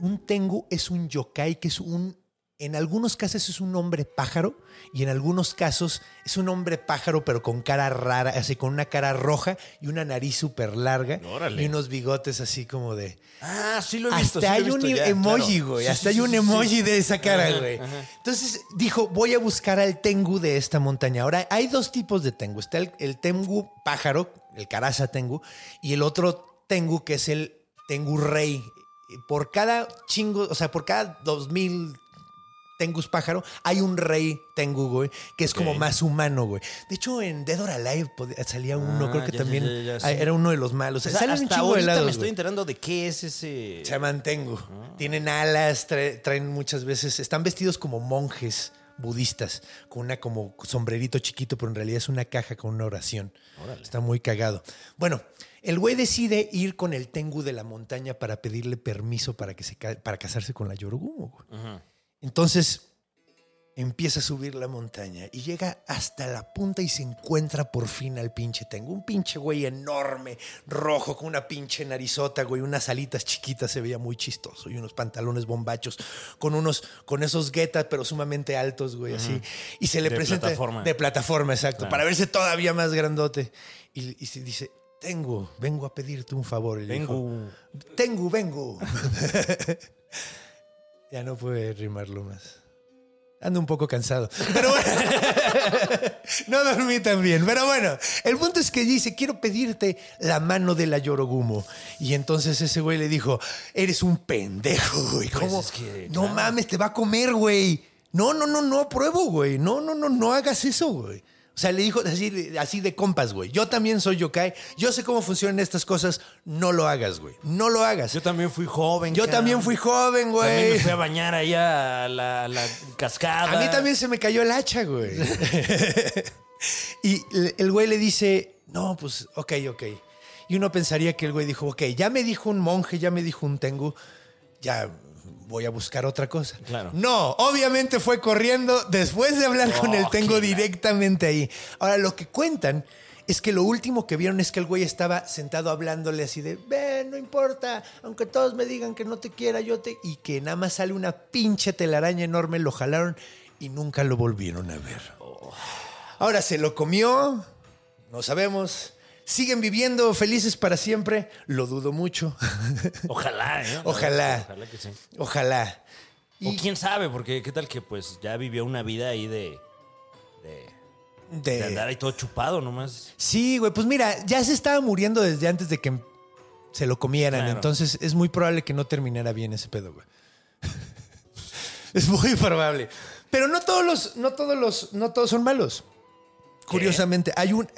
Un Tengu es un yokai que es un. En algunos casos es un hombre pájaro y en algunos casos es un hombre pájaro, pero con cara rara, así con una cara roja y una nariz súper larga Órale. y unos bigotes así como de. Ah, sí lo he visto. Hasta sí lo hay un ya, emoji, claro. güey. Sí, Hasta sí, hay un emoji de esa cara, Ajá, güey. ajá. Entonces dijo, voy a buscar al tengu de esta montaña. Ahora, hay dos tipos de tengu. Está el, el tengu pájaro, el caraza tengu, y el otro tengu que es el tengu rey. Por cada chingo, o sea, por cada dos mil tengus pájaro, hay un rey tengu, güey, que es como más humano, güey. De hecho, en Dead or Alive salía uno, Ah, creo que ya, ya, también ya, ya, sí. ah, era uno de los malos. O sea, Salen un hasta chingo de me estoy güey. enterando de qué es ese... Se llaman Tengu. Ah. Tienen alas, trae- traen muchas veces, están vestidos como monjes budistas, con una como sombrerito chiquito, pero en realidad es una caja con una oración. Órale. Está muy cagado. Bueno, el güey decide ir con el Tengu de la montaña para pedirle permiso para, que se, para casarse con la Yorogumo. güey. Ajá. Entonces empieza a subir la montaña y llega hasta la punta y se encuentra por fin al pinche Tengu. Un pinche güey enorme, rojo, con una pinche narizota, güey, unas alitas chiquitas, se veía muy chistoso y unos pantalones bombachos, con unos, con esos guetas, pero sumamente altos, güey, así. Y se le De presenta. plataforma. De plataforma, exacto, Claro. para verse todavía más grandote. Y, y se dice. Tengo, vengo a pedirte un favor. Y le dijo, Vengo. tengo, vengo. *laughs* ya no puede rimarlo más. Ando un poco cansado. Pero bueno, *laughs* no dormí tan bien. Pero bueno, el punto es que dice, quiero pedirte la mano de la Yorogumo. Y entonces ese güey le dijo, eres un pendejo, güey. ¿Cómo? Pues es que, no claro. mames, te va a comer, güey. No, no, no, no apruebo, güey. No, no, no, no hagas eso, güey. O sea, le dijo así, así de compas, güey. Yo también soy yokai. Yo sé cómo funcionan estas cosas. No lo hagas, güey. No lo hagas. Yo también fui joven. Yo también fui joven, También me güey. fui a bañar allá a la, cascada. A mí también se me cayó el hacha, güey. *laughs* y el güey le dice, no, pues, ok, ok. Y uno pensaría que el güey dijo, ok, ya me dijo un monje, ya me dijo un tengu, ya voy a buscar otra cosa. Claro. No, obviamente fue corriendo después de hablar con el Oh, tengu qué directamente ahí. Ahora, lo que cuentan es que lo último que vieron es que el güey estaba sentado hablándole así de, ven, no importa, aunque todos me digan que no te quiera, yo te... Y que nada más sale una pinche telaraña enorme, lo jalaron y nunca lo volvieron a ver. Ahora, ¿se lo comió? No sabemos. ¿Siguen viviendo felices para siempre? Lo dudo mucho. *laughs* Ojalá, ¿eh? Ojalá. Ojalá que sí. Ojalá. O quién sabe, porque qué tal que pues ya vivió una vida ahí de. de, De- de andar ahí todo chupado nomás. Sí, güey, pues mira, ya se estaba muriendo desde antes de que se lo comieran, Claro. entonces es muy probable que no terminara bien ese pedo, güey. *laughs* es muy probable. Pero no todos los, no todos los, no todos son malos. Curiosamente, hay un,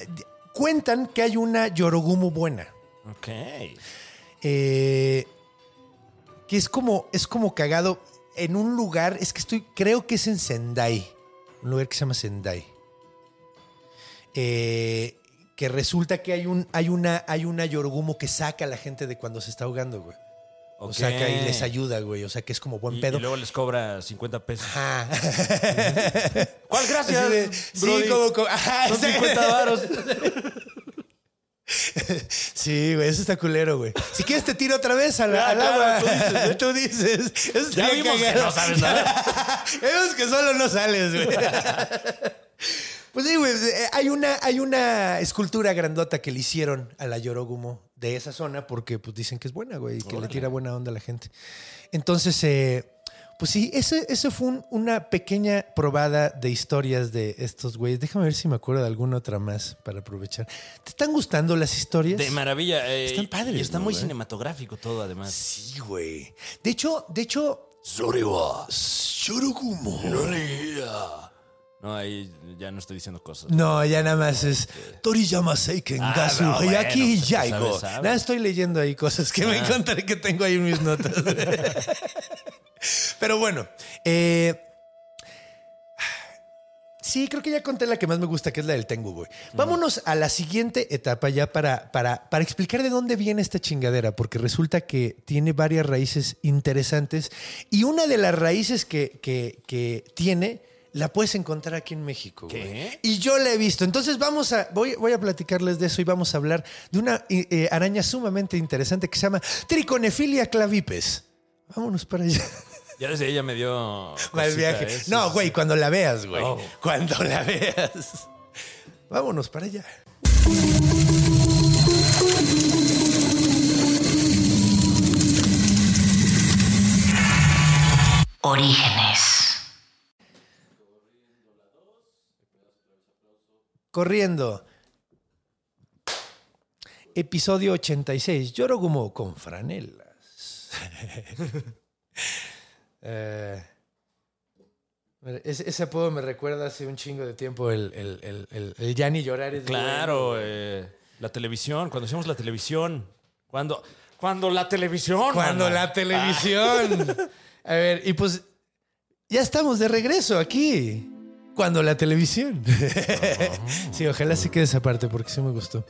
cuentan que hay una Yorogumo buena. Ok. eh, que es como, es como cagado en un lugar, es que estoy, creo que es en Sendai, un lugar que se llama Sendai. Eh, que resulta que hay un, hay una, hay una Yorgumo que saca a la gente de cuando se está ahogando, güey. O Ok. saca y les ayuda, güey. O sea que es como buen Y, pedo. y luego les cobra 50 pesos. Ajá. *laughs* ¿Cuál gracias? De- sí, como, como- ajá, Son sí. 50 varos. *laughs* Sí, güey, eso está culero, güey. Si quieres te tiro otra vez al, al claro, agua. tú dices, ¿eh? *laughs* Tú dices. Ya vimos que no sabes nada. Vemos que solo no sales, güey. Pues sí, güey. eh, Hay una, hay una escultura grandota que le hicieron a la Yorogumo de esa zona porque pues dicen que es buena, güey, y que le tira buena onda a la gente. Entonces, eh, pues sí, ese, ese fue un- una pequeña probada de historias de estos güeyes. Déjame ver si me acuerdo de alguna otra más para aprovechar. ¿Te están gustando las historias? De maravilla. eh, Están padres, Y está ¿no, muy güey? cinematográfico todo, además. Sí, güey. De hecho, de hecho. No, ahí ya no estoy diciendo cosas. No, ya nada más es Toriyama Seiken Ah, Gasu no, bueno, Hayaki pues, Yaigo. sabes, sabes. Nada, estoy leyendo ahí cosas que me Ah. encontré que tengo ahí en mis notas. *laughs* Pero bueno, eh, sí, creo que ya conté la que más me gusta, que es la del Tengu, güey. Vámonos a la siguiente etapa ya para, para, para explicar de dónde viene esta chingadera, porque resulta que tiene varias raíces interesantes y una de las raíces que, que- que tiene la puedes encontrar aquí en México. güey. ¿Qué? Y yo la he visto. Entonces vamos a, voy, voy a platicarles de eso y vamos a hablar de una eh, eh, araña sumamente interesante que se llama Triconefilia clavipes. Vámonos para allá. Ya desde ella me dio. *laughs* Mal viaje. ¿eh? No, güey, cuando la veas, güey. Oh. Cuando la veas. Vámonos para allá. Orígenes. Corriendo. Episodio 86. Lloro como con franelas. *laughs* Eh, ese, ese apodo me recuerda hace un chingo de tiempo el, el, el, el, el ya ni llorar es Claro, bueno. eh, la televisión, cuando hacíamos la televisión. Cuando, cuando la televisión. Cuando la televisión. A ver, y pues ya estamos de regreso aquí. Cuando la televisión. *laughs* sí, ojalá se quede esa parte porque sí me gustó.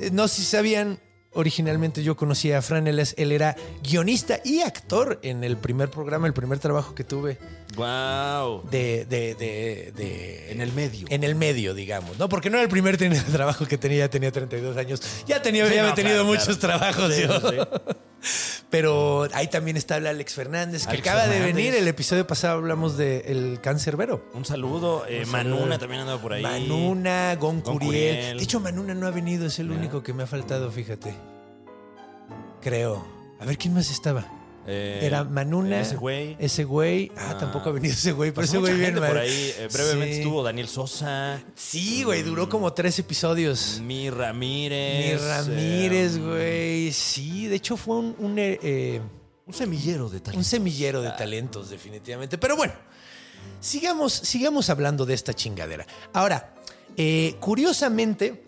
Eh, No sé si sabían, originalmente yo conocía a Fran. Él era guionista y actor en el primer programa, el primer trabajo que tuve Wow. de, de, de, de- En el medio. En el medio, digamos. No, porque no era el primer trabajo que tenía, ya tenía 32 años. Ya tenía, Sí, ya no, había tenido claro, muchos claro. trabajos Sí, yo. sí, sí. *laughs* Pero ahí también está el Alex Fernández, que Alex acaba de venir. El episodio pasado hablamos del cáncer vero. Un saludo. eh, Un Manuna saludo. también andaba por ahí. Manuna, Gon Gon Curiel. Curiel. De hecho, Manuna no ha venido, es el único que me ha faltado, fíjate. Creo. A ver, ¿quién más estaba? Eh, Era Manuna. Ese güey. Ese güey. Ah, Ah. tampoco ha venido ese güey, pero ese güey bien por ahí. eh, brevemente Sí. estuvo Daniel Sosa. Sí, güey, duró como tres episodios. Mi Ramírez. Ramírez, eh, güey. Sí, de hecho fue un, un, eh, un semillero de un talentos. semillero de talentos, definitivamente. Pero bueno, sigamos, sigamos hablando de esta chingadera. Ahora, curiosamente,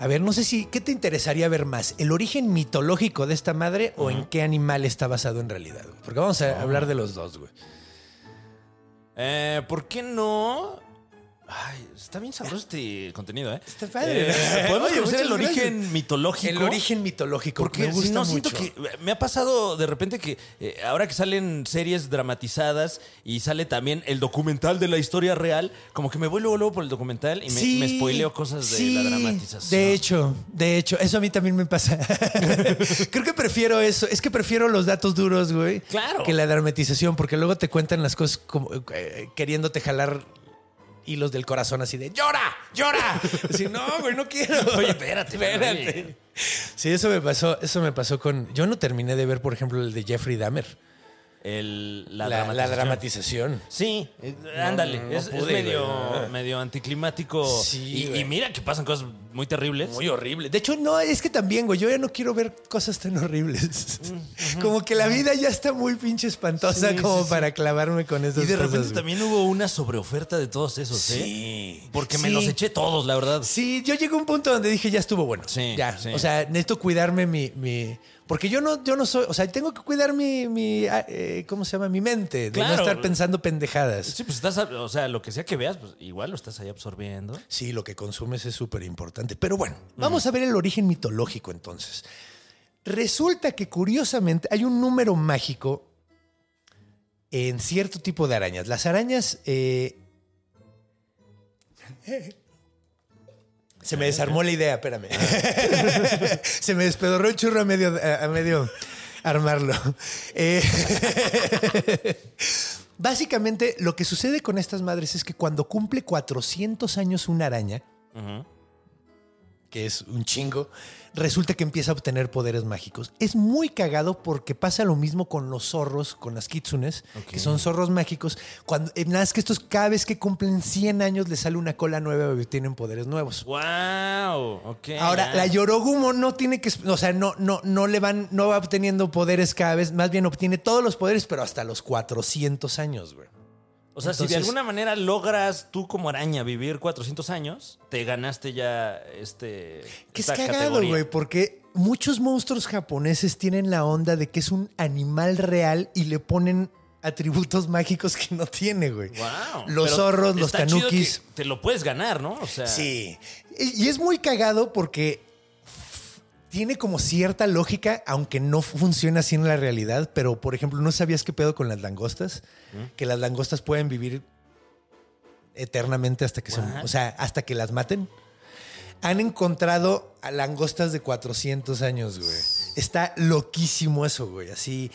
a ver, no sé si, ¿qué te interesaría ver más? ¿El origen mitológico de esta madre o en qué animal está basado en realidad? Porque vamos a hablar de los dos, güey. Eh, ¿Por qué no? Ay, está bien sabroso este *laughs* contenido, ¿eh? Está padre. Eh, Podemos Oye, conocer el origen mitológico. El origen mitológico. Porque me gusta si no, mucho. siento que me ha pasado de repente que eh, ahora que salen series dramatizadas y sale también el documental de la historia real, como que me voy luego, luego por el documental y me, me spoileo cosas de sí, la dramatización. De hecho, de hecho, eso a mí también me pasa. *laughs* Creo que prefiero eso. Es que prefiero los datos duros, güey. Claro. Que la dramatización, porque luego te cuentan las cosas como eh, queriéndote jalar hilos del corazón así de ¡Llora! ¡Llora! *laughs* Así, no, güey, no quiero. *laughs* Oye, espérate, *laughs* espérate. espérate. Sí, eso me pasó, eso me pasó con. Yo no terminé de ver, por ejemplo, el de Jeffrey Dahmer. El- la, La, la dramatización. Sí, eh, ándale. no es, medio, medio anticlimático. Sí, y, mira que pasan cosas muy terribles. Muy horrible. De hecho, no, es que también, güey, yo ya no quiero ver cosas tan horribles. *laughs* Como que la vida ya está muy pinche espantosa Sí, como sí, para clavarme con esas y de cosas, repente güey. también hubo una sobreoferta de todos esos, ¿eh? Sí. Porque me los eché todos, la verdad. Sí, yo llegué a un punto donde dije, ya estuvo bueno. Sí, Ya. O sea, necesito cuidarme mi. mi- porque yo no, yo no soy. O sea, tengo que cuidar mi. mi ah, eh, ¿Cómo se llama? Mi mente. De no estar pensando pendejadas. Sí, pues estás, o sea, lo que sea que veas, pues igual lo estás ahí absorbiendo. Sí, lo que consumes es súper importante. Pero bueno, vamos a ver el origen mitológico entonces. Resulta que curiosamente hay un número mágico en cierto tipo de arañas. Las arañas... eh, *laughs* Se me desarmó la idea, espérame. *laughs* Se me despedorró el churro a medio, a, medio armarlo. Eh, *laughs* Básicamente, lo que sucede con estas madres es que cuando cumple 400 años una araña, que es un chingo, resulta que empieza a obtener poderes mágicos. Es muy cagado porque pasa lo mismo con los zorros, con las kitsunes, que son zorros mágicos. Cuando, eh, nada más que estos, cada vez que cumplen 100 años, les sale una cola nueva y obtienen poderes nuevos. ¡Wow! Ok. Ahora, la Yorogumo no tiene que, o sea, no, no, no le van, no va obteniendo poderes cada vez, más bien obtiene todos los poderes, pero hasta los 400 años, güey. O sea, si de alguna manera logras tú como araña vivir 400 años, te ganaste ya este. Que es cagado, güey, porque muchos monstruos japoneses tienen la onda de que es un animal real y le ponen atributos mágicos que no tiene, güey. Wow. Los zorros, los tanukis. Te lo puedes ganar, ¿no? O sea. Sí. Y es muy cagado porque tiene como cierta lógica, aunque no funciona así en la realidad. Pero, por ejemplo, ¿no sabías qué pedo con las langostas? Que las langostas pueden vivir eternamente hasta que What? o sea, hasta que las maten. Han encontrado a langostas de 400 años, güey. Está loquísimo eso, güey. Así.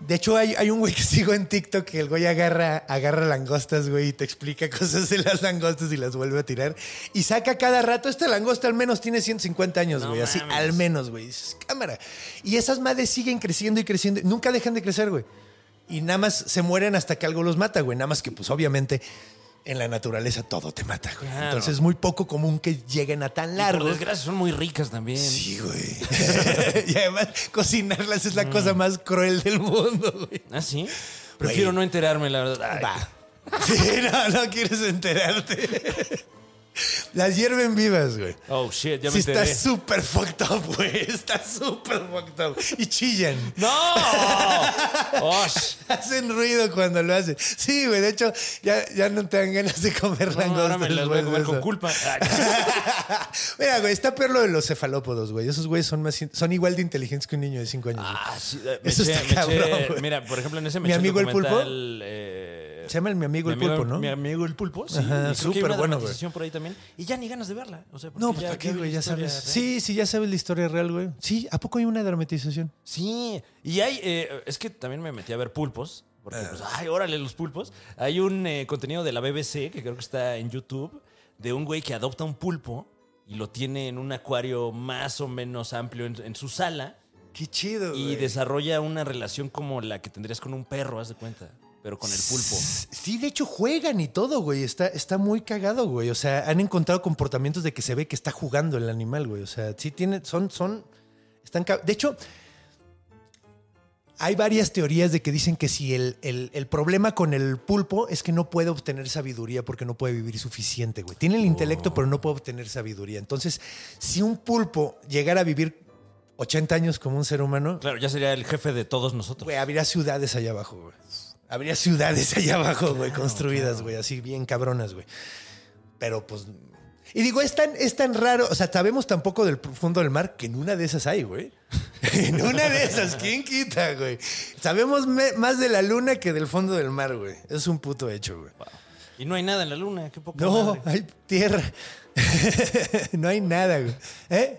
De hecho, hay, hay un güey que *laughs* sigo en TikTok que el güey agarra, agarra langostas, güey, y te explica *laughs* cosas de las langostas y las vuelve a tirar. Y saca cada rato. Esta langosta al menos tiene 150 años, No güey. Así, al menos, güey. Dices, cámara. Y esas madres siguen creciendo y creciendo. Nunca dejan de crecer, güey. Y nada más se mueren hasta que algo los mata, güey. Nada más que, pues, obviamente, en la naturaleza todo te mata, güey. Claro. Entonces es muy poco común que lleguen a tan largo. desgracia son muy ricas también. Sí, güey. *laughs* y además, cocinarlas es la cosa más cruel del mundo, güey. ¿Ah, sí? Prefiero Güey. no enterarme, la verdad. Ay, Va. *laughs* Sí, no, no quieres enterarte. Las hierven vivas, güey. Oh, shit, ya me Sí, está súper fucked up, güey. *laughs* Está súper fucked up. Y chillan. ¡No! *laughs* Osh. Hacen ruido cuando lo hacen. Sí, güey. De hecho, ya, ya no te dan ganas de comer No, langostas. ahora me las voy a comer con culpa. *laughs* Mira, güey, está peor lo de los cefalópodos, güey. Esos güeyes son, más, son igual de inteligentes que un niño de 5 años. Ah, sí, eh, me Eso está me cabrón. Mira, por ejemplo, en ese me ¿Mi amigo el pulpo? eh, Se llama el mi amigo mi el pulpo, ¿no? Mi amigo el pulpo, sí. Ajá, súper bueno, dramatización por ahí también. Y ya ni ganas de verla. O sea, porque No, pues ¿para qué, vi la güey? Ya sabes. real. Sí, sí, ya sabes la historia real, güey. Sí, ¿a poco hay una dramatización? Sí, y hay, eh, es que también me metí a ver pulpos, porque Ah. pues, ay, órale los pulpos. Hay un eh, contenido de la BBC, que creo que está en YouTube, de un güey que adopta un pulpo y lo tiene en un acuario más o menos amplio en, en su sala Qué chido, y desarrolla una relación como la que tendrías con un perro, haz de cuenta, pero con el pulpo. Sí, de hecho juegan y todo, güey. Está, está muy cagado, güey. O sea, han encontrado comportamientos de que se ve que está jugando el animal, güey. O sea, sí tiene, son, son, están. De hecho, hay varias teorías de que dicen que si el, el- el problema con el pulpo es que no puede obtener sabiduría porque no puede vivir suficiente, güey. Tiene el intelecto, pero no puede obtener sabiduría. Entonces, si un pulpo llegara a vivir 80 años como un ser humano, Claro, ya sería el jefe de todos nosotros. Güey, habría ciudades allá abajo, güey. Habría ciudades *laughs* allá abajo, güey, construidas, güey, así bien cabronas, güey. Pero pues. Y digo, es tan, es tan raro, o sea, sabemos tampoco del fondo del mar que en una de esas hay, güey. *laughs* en una de esas, ¿quién quita, güey? Sabemos me- más de la luna que del fondo del mar, güey. Es un puto hecho, güey. Y no hay nada en la luna, qué poca No, madre. hay tierra. *laughs* no hay nada, güey. ¿Eh?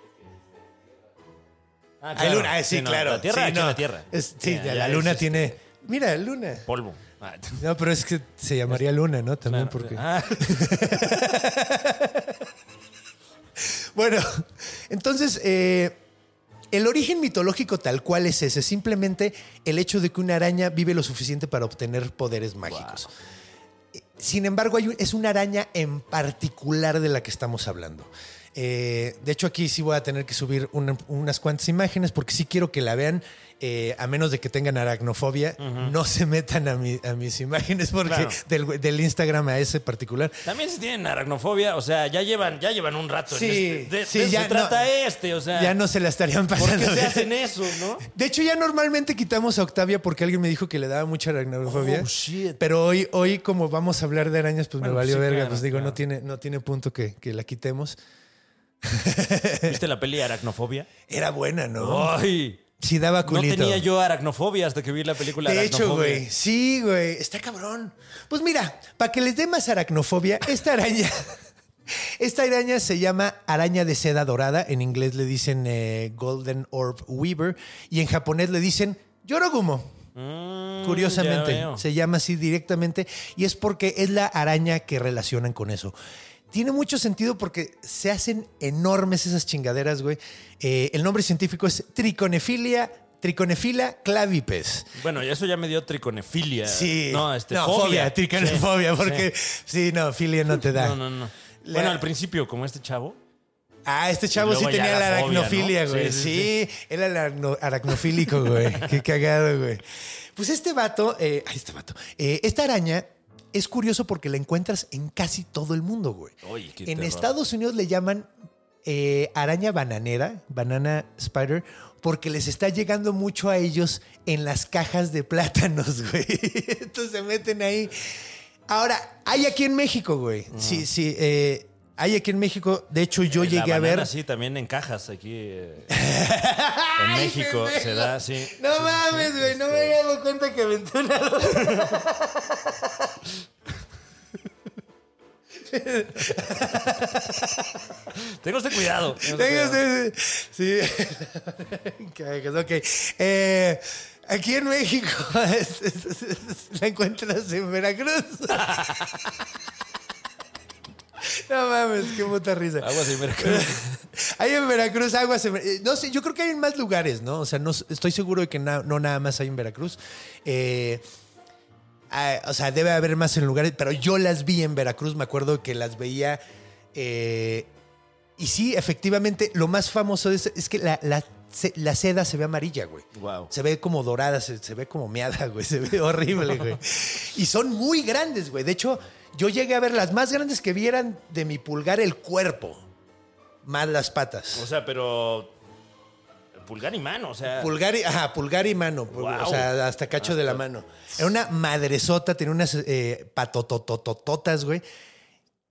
Ah, Hay luna, ah, sí, no, claro. La Tierra, Sí, la Tierra. Es- sí, Ya, la ya luna es, tiene. este, Mira, luna. polvo. Ah, *laughs* No, pero es que se llamaría luna, ¿no? También claro. porque. Ah, *laughs* Bueno, entonces, eh, el origen mitológico tal cual es ese, simplemente el hecho de que una araña vive lo suficiente para obtener poderes mágicos. Eh, Sin embargo, hay un- es una araña en particular de la que estamos hablando. Eh, de hecho, aquí sí voy a tener que subir una- unas cuantas imágenes porque sí quiero que la vean. eh, a menos de que tengan aracnofobia, no se metan a, mi- a mis imágenes porque Claro. del, del Instagram a ese particular. También si tienen aracnofobia, o sea, ya llevan, ya llevan un rato Sí, en este. De, sí, de ya se trata no- este, o sea. Ya no se la estarían ¿Por pasando. qué se hacen eso, no? De hecho, ya normalmente quitamos a Octavia porque alguien me dijo que le daba mucha aracnofobia. Oh, shit. Pero hoy, hoy, como vamos a hablar de arañas, pues Bueno, me valió sí, verga. claro, pues digo, no, tiene, no tiene punto que, que la quitemos. *laughs* ¿Viste la peli Aracnofobia? Era buena, ¿no? ¡Ay! Sí, daba No culito. tenía yo aracnofobia hasta que vi la película De hecho, güey. Sí, güey. Está cabrón. Pues mira, para que les dé más aracnofobia, esta araña. *laughs* Esta araña se llama araña de seda dorada. En inglés le dicen eh, Golden Orb Weaver. Y en japonés le dicen Yorogumo. Mm, Curiosamente, se llama así directamente y es porque es la araña que relacionan con eso. Tiene mucho sentido porque se hacen enormes esas chingaderas, güey. Eh, el nombre científico es Triconefilia, Triconefila clavipes. Bueno, eso ya me dio triconefilia. Sí. No, este, no, fobia. fobia, triconefobia, Sí, porque sí. no, filia no te da. No, no, no. Le- Bueno, al principio, como este chavo. Ah, este chavo sí tenía la la aracnofilia, ¿no? güey. Sí, Sí, sí, era el aracno- aracnofílico, güey. *laughs* Qué cagado, güey. Pues este vato, eh, ay, este vato, eh, esta araña es curioso porque la encuentras en casi todo el mundo, güey. En terror. Estados Unidos le llaman eh, araña bananera, banana spider, porque les está llegando mucho a ellos en las cajas de plátanos, *laughs* güey. Entonces se meten ahí. Ahora, hay aquí en México, güey. Sí, sí. eh, hay aquí en México. De hecho, yo Eh, la llegué a ver. Sí, también en cajas aquí. eh, en *laughs* México se da, sí. No mames, güey. No me había dado cuenta que. *laughs* Tenga usted cuidado. ese- Sí. *laughs* Ok. Eh, aquí en México es- es- es- es- la encuentras en Veracruz. No mames, qué puta risa. Aguas en Veracruz. *laughs* Hay en Veracruz aguas. en Ver- eh, no sé, yo creo que hay en más lugares, ¿no? O sea, no, estoy seguro de que na- no nada más hay en Veracruz. Eh, ah, o sea, debe haber más en lugares, pero yo las vi en Veracruz. Me acuerdo que las veía. eh, y sí, efectivamente, lo más famoso es, es que la, la ce- la seda se ve amarilla, güey. Wow. Se ve como dorada, se, se ve como meada, güey. Se ve horrible, güey. *laughs* Y son muy grandes, güey. De hecho, yo llegué a ver las más grandes que vieran de mi pulgar el cuerpo, más las patas. O sea, pero. Pulgar y mano, o sea. Pulgar y, ajá, pulgar y mano. O sea, hasta cacho de la mano. Era una madresota, tenía unas eh, patototototas, güey.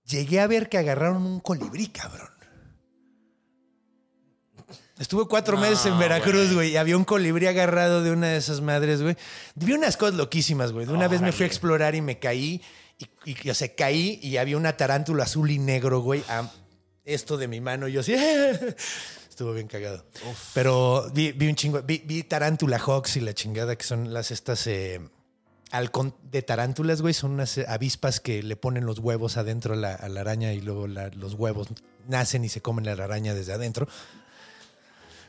Llegué a ver que agarraron un colibrí, cabrón. Estuve cuatro No, meses en Veracruz, güey. y había un colibrí agarrado de una de esas madres, güey. Vi unas cosas loquísimas, güey. De una vez me fui a explorar y me caí, y, y, o sea, caí y había una tarántula azul y negro, güey, a esto de mi mano. Y yo así, *laughs* estuvo bien cagado. Pero vi, vi un chingo, vi, vi tarántula hawks y la chingada, que son las estas eh, de tarántulas, güey. Son unas eh, avispas que le ponen los huevos adentro a la, a la araña y luego la- los huevos nacen y se comen la araña desde adentro.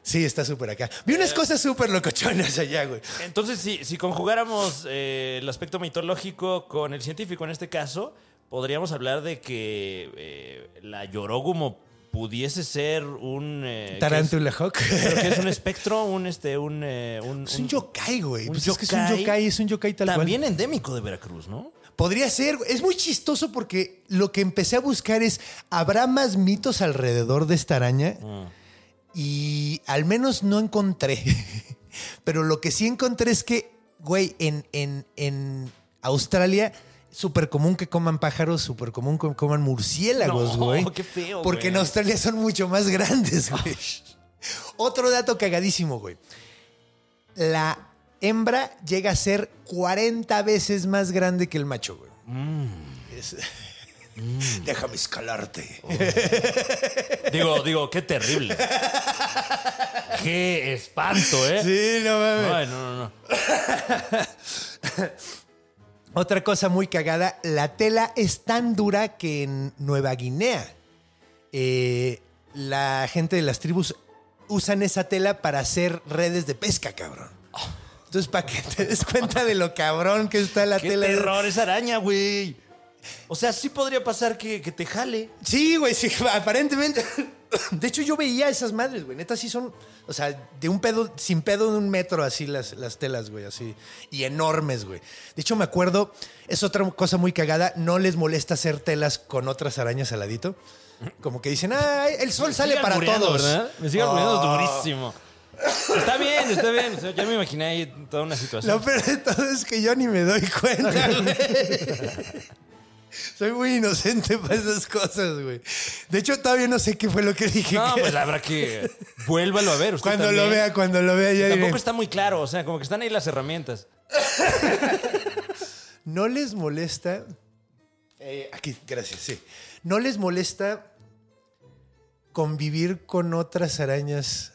Sí, está súper acá. Vi unas cosas súper locochonas allá, güey. Entonces, si, si conjugáramos eh, el aspecto mitológico con el científico en este caso, podríamos hablar de que eh, la Yorogumo pudiese ser un. eh, Tarántula hawk. ¿qué es? ¿Pero qué es un *laughs* espectro? Un. Este, un, eh, un, Es un yokai, güey. Pues es que es un yokai es un yokai tal cual. También endémico de Veracruz, ¿no? Podría ser. güey. Es muy chistoso porque lo que empecé a buscar es, ¿habrá más mitos alrededor de esta araña? Y al menos no encontré. *laughs* Pero lo que sí encontré es que, güey, en, en, en Australia, súper común que coman pájaros, súper común que coman murciélagos, No, güey. qué feo, Porque en. Australia son mucho más grandes, güey. Otro dato cagadísimo, güey. La hembra llega a ser 40 veces más grande que el macho, güey. Es- Déjame escalarte. Digo, digo, qué terrible. qué espanto, ¿eh? Sí, no mames. Ay, no, no, no. *laughs* Otra cosa muy cagada, la tela es tan dura que en Nueva Guinea eh, la gente de las tribus usan esa tela para hacer redes de pesca, cabrón. Entonces, para que te des cuenta de lo cabrón que está la Qué tela. terror esa araña, güey. O sea, sí podría pasar que, que te jale. Sí, güey, sí, *laughs* aparentemente. *coughs* De hecho, yo veía esas madres, güey. Neta, sí son, o sea, de un pedo, sin pedo de un metro así las, las telas, güey, así. Y enormes, güey. De hecho, me acuerdo, es otra cosa muy cagada, no les molesta hacer telas con otras arañas al ladito. Como que dicen, ah, el sol sale para todos. ¿verdad? Me sigue Oh. albureando durísimo. Está bien, está bien. O sea, ya me imaginé ahí toda una situación. Lo peor de todo es que yo ni me doy cuenta, *laughs* güey. Soy muy inocente *laughs* para esas cosas, güey. De hecho, todavía no sé qué fue lo que dije. No, que- pues habrá que. Vuélvalo a ver. Usted cuando también. lo vea, cuando lo vea, ya diré. Tampoco está muy claro. O sea, como que están ahí las herramientas. *laughs* ¿No les molesta? eh, aquí, gracias, sí. ¿No les molesta convivir con otras arañas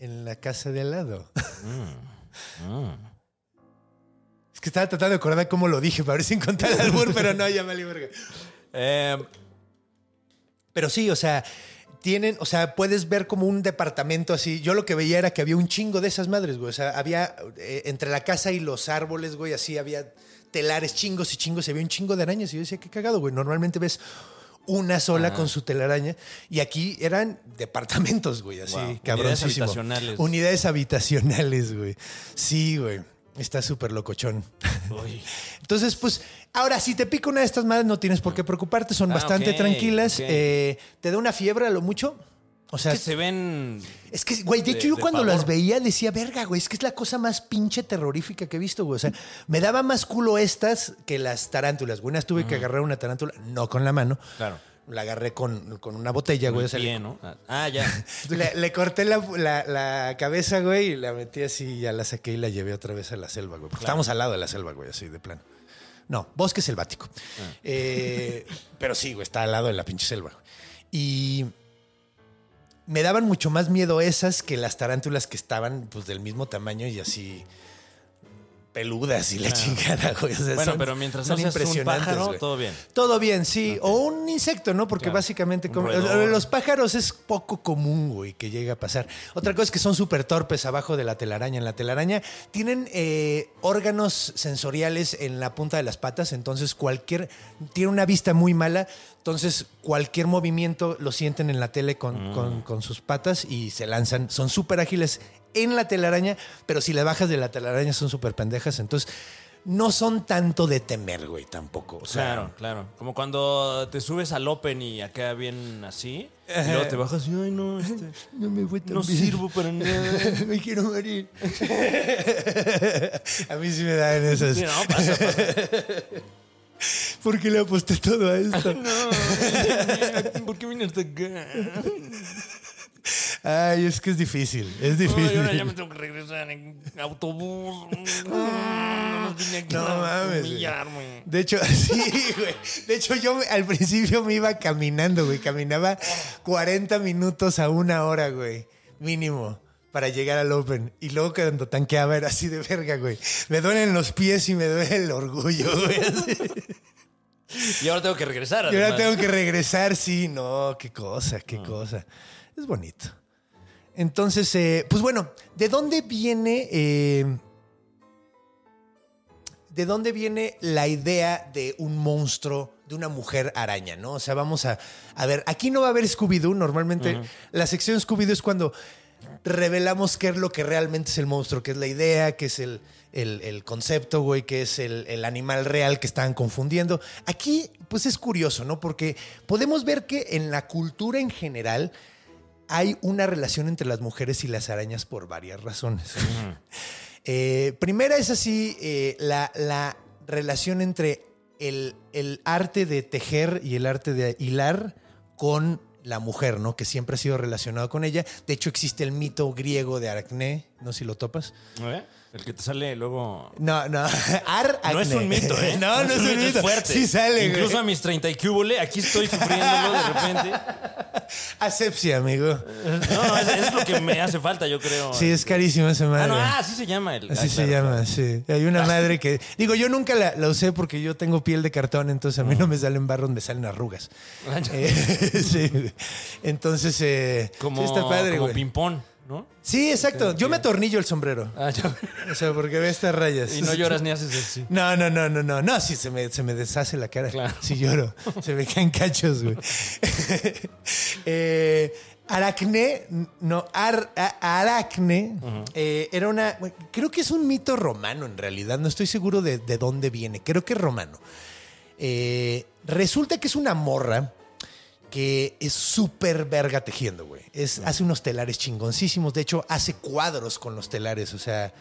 en la casa de al lado? Es que estaba tratando de acordar cómo lo dije para ver si encontré el *laughs* albur, pero no, ya me verga. Eh, Pero sí, o sea, tienen, o sea, puedes ver como un departamento así. Yo lo que veía era que había un chingo de esas madres, güey. O sea, había eh, entre la casa y los árboles, güey, así había telares chingos y chingos. Y había un chingo de arañas. Y yo decía, qué cagado, güey. Normalmente ves una sola con su telaraña. Y aquí eran departamentos, güey, así, Wow. Unidades habitacionales. Unidades habitacionales, güey. Sí, güey. Está súper locochón. uy. *laughs* Entonces, pues, ahora, si te pica una de estas madres, no tienes por qué preocuparte, son Ah, bastante tranquilas. Eh, ¿Te da una fiebre a lo mucho? O sea, Es que se ven. es que, güey, de de- hecho, yo de cuando pavor. las veía decía, verga, güey, es que es la cosa más pinche terrorífica que he visto, güey. O sea, me daba más culo estas que las tarántulas. güey. Unas tuve que agarrar una tarántula, no con la mano. Claro. La agarré con, con una botella, güey. O sea, ¿no? Ah, ya. *laughs* le, le corté la, la- la cabeza, güey, y la metí así, y ya la saqué y la llevé otra vez a la selva, güey. Porque estábamos al lado de la selva, güey, así de plano. No, bosque selvático. Eh, pero sí, güey, está al lado de la pinche selva. güey. Y me daban mucho más miedo esas que las tarántulas que estaban pues del mismo tamaño y así peludas y la chingada, güey. O sea, Bueno, son- pero mientras son no seas un impresionantes, pájaro, güey. todo bien. Todo bien, sí. O un insecto, ¿no? Porque Claro. básicamente como- los pájaros es poco común, güey, que llegue a pasar. Otra cosa es que son súper torpes abajo de la telaraña. En la telaraña tienen eh, órganos sensoriales en la punta de las patas, entonces cualquier... Tiene una vista muy mala, entonces cualquier movimiento lo sienten en la tele con, Mm. con- con sus patas y se lanzan. Son súper ágiles en la telaraña, pero si le bajas de la telaraña son súper pendejas, entonces... No son tanto de temer, güey, tampoco. O sea, Claro, claro. Como cuando te subes al Open y acá bien así. Y luego te bajas y, ay, no, *laughs* este, No me fue tan no bien. sirvo para nada. *laughs* me quiero morir. *laughs* a mí sí me dan esas. Sí, no, pasa, pasa. ¿Por qué le aposté todo a esto? *laughs* No, ¿por qué vine hasta acá? Ay, es que es difícil. Es difícil. Ay, ahora ya me tengo que regresar en autobús. *laughs* No, No mames, humillarme. De hecho, *laughs* sí, güey. De hecho, yo al principio me iba caminando, güey. Caminaba 40 minutos a una hora, güey. Mínimo. Para llegar al Open. Y luego cuando tanqueaba era así de verga, güey. Me duelen los pies y me duele el orgullo, güey. Y ahora tengo que regresar. *laughs* Y ahora además. tengo que regresar, sí, no, qué cosa, qué cosa. Es bonito. Entonces, eh, pues bueno, ¿de dónde viene? eh, ¿De dónde viene la idea de un monstruo, de una mujer araña, no? O sea, vamos a, a ver, aquí no va a haber Scooby-Doo. Normalmente la sección Scooby-Doo es cuando revelamos qué es lo que realmente es el monstruo, qué es la idea, qué es el, el- el concepto, güey, qué es el, el animal real que estaban confundiendo. Aquí, pues es curioso, ¿no? Porque podemos ver que en la cultura en general, hay una relación entre las mujeres y las arañas por varias razones. *laughs* Eh, primera es así, eh, la, la relación entre el, el arte de tejer y el arte de hilar con la mujer, ¿no? Que siempre ha sido relacionado con ella. De hecho, existe el mito griego de Aracné, no sé si lo topas. ¿Eh? El que te sale luego. No, no. *laughs* Ar No es un mito, ¿eh? *laughs* No, no, es un mito. Es fuerte. Sí sale, Incluso güey. a mis 30 y cúbole, aquí estoy sufriéndolo de repente. *laughs* Asepsia, amigo. No, no, es, es lo que me hace falta, yo creo. Sí, es carísimo esa madre. Ah, no, ah, así se llama el. Así ah, se claro, llama, sí. Hay una madre que. Digo, yo nunca la, la usé porque yo tengo piel de cartón, entonces a mí no me salen barros, me salen arrugas. Ah. Eh, sí. Entonces, eh, Como, sí está padre, como ping-pong, ¿no? Sí, exacto. Yo me atornillo el sombrero. Ah, ya. *laughs* O sea, porque ve estas rayas. Y no lloras ni haces así. No, no, no, no, no. No, sí, se me, se me deshace la cara. Claro. Sí lloro. Se me caen cachos, güey. *laughs* eh, aracné, no, ar- a- aracne, eh, era una... Creo que es un mito romano en realidad. No estoy seguro de, de dónde viene. Creo que es romano. Eh, resulta que es una morra que es súper verga tejiendo, güey. Es, Hace unos telares chingoncísimos. De hecho, hace cuadros con los telares. O sea,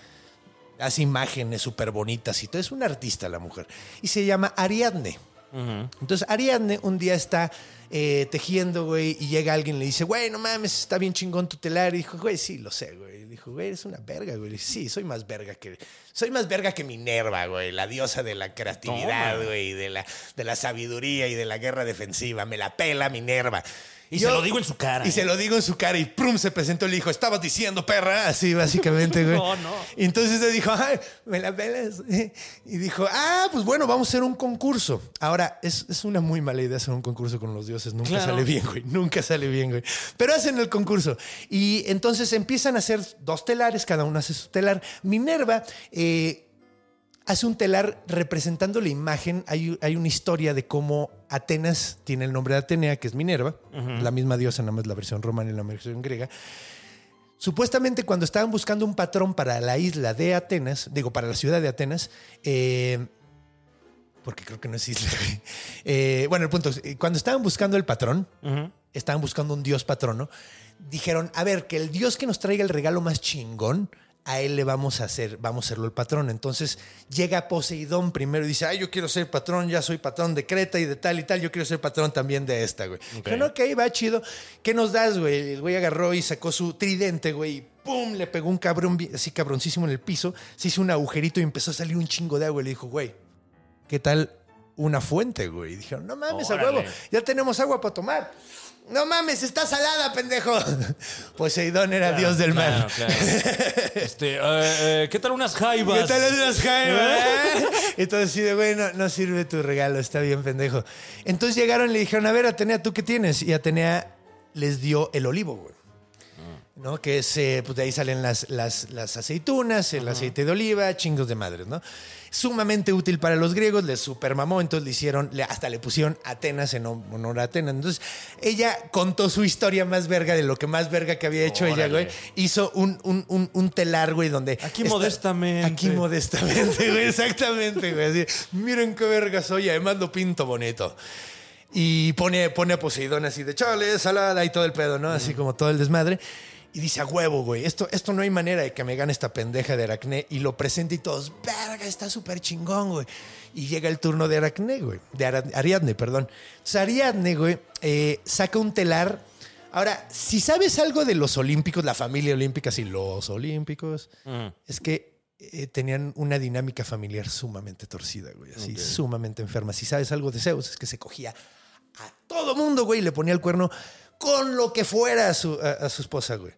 hace imágenes súper bonitas y todo. Es una artista la mujer. Y se llama Ariadne. Entonces, Ariadne un día está eh, tejiendo, güey, y llega alguien y le dice, güey, no mames, está bien chingón tu telar. Y dijo, güey, sí, lo sé, güey. Dijo, güey, eres una verga, güey. Le sí, soy más verga que... Soy más verga que Minerva, güey, la diosa de la creatividad, Toma. güey, de la, de la sabiduría y de la guerra defensiva. Me la pela Minerva. Y Yo- se lo digo en su cara. Y se ¿eh? lo digo en su cara y prum, se presentó y le dijo, estabas diciendo, perra. Así, básicamente, güey. *laughs* No, no. Y entonces le dijo, ay, me la pelas. Y dijo, ah, pues bueno, vamos a hacer un concurso. Ahora, es, es una muy mala idea hacer un concurso con los dioses. Nunca Claro. sale bien, güey. Nunca sale bien, güey. Pero hacen el concurso. Y entonces empiezan a hacer dos telares, cada uno hace su telar. Minerva, eh, hace un telar representando la imagen. Hay, hay una historia de cómo Atenas tiene el nombre de Atenea, que es Minerva, la misma diosa, nada más la versión romana y la versión griega. Supuestamente cuando estaban buscando un patrón para la isla de Atenas, digo, para la ciudad de Atenas, eh, porque creo que no es isla. Eh, bueno, el punto es, eh, cuando estaban buscando el patrón, estaban buscando un dios patrono, dijeron, a ver, que el dios que nos traiga el regalo más chingón, a él le vamos a hacer, vamos a hacerlo el patrón. Entonces llega Poseidón primero y dice, ay, yo quiero ser patrón, ya soy patrón de Creta y de tal y tal, yo quiero ser patrón también de esta, güey. Dijeron, ok, va chido. ¿Qué nos das, güey? El güey agarró y sacó su tridente, güey, y ¡pum! Le pegó un cabrón, así cabroncísimo en el piso, se hizo un agujerito y empezó a salir un chingo de agua y le dijo, güey, ¿qué tal una fuente, güey? Y dijeron, no mames, a huevo, ya tenemos agua para tomar. No mames, está salada, pendejo. *laughs* Poseidón era dios del mar. Claro, claro. *laughs* Este, eh, eh, ¿qué tal unas jaivas? ¿Qué tal las jaimas? Entonces, *laughs* sí, de güey, no, no sirve tu regalo, está bien, pendejo. Entonces llegaron y le dijeron, a ver, Atenea, ¿tú qué tienes? Y Atenea les dio el olivo, güey. ¿no? Que es, eh, pues de ahí salen las, las, las aceitunas, el aceite de oliva, chingos de madres, ¿no? Sumamente útil para los griegos, les supermamó, entonces le hicieron, hasta le pusieron Atenas en honor a Atenas. Entonces, ella contó su historia más verga de lo que más verga que había hecho ella, güey. Hizo un, un, un, un telar, güey, donde... Aquí modestamente. Aquí modestamente, güey, exactamente, güey. Así, miren qué verga soy, además lo pinto bonito. Y pone, pone a Poseidón así de chale, salada y todo el pedo, ¿no? Así como todo el desmadre. Y dice, a huevo, güey, esto, esto no hay manera de que me gane esta pendeja de Aracné. Y lo presenta y todos, verga, está súper chingón, güey. Y llega el turno de Aracné, güey. De Ara- Ariadne, perdón. Entonces Ariadne, güey, eh, saca un telar. Ahora, si sabes algo de los olímpicos, la familia olímpica, sí, los olímpicos, es que eh, tenían una dinámica familiar sumamente torcida, güey. Así, sumamente enferma. Si sabes algo de Zeus, es que se cogía a todo mundo, güey, y le ponía el cuerno con lo que fuera a su, a, a su esposa, güey.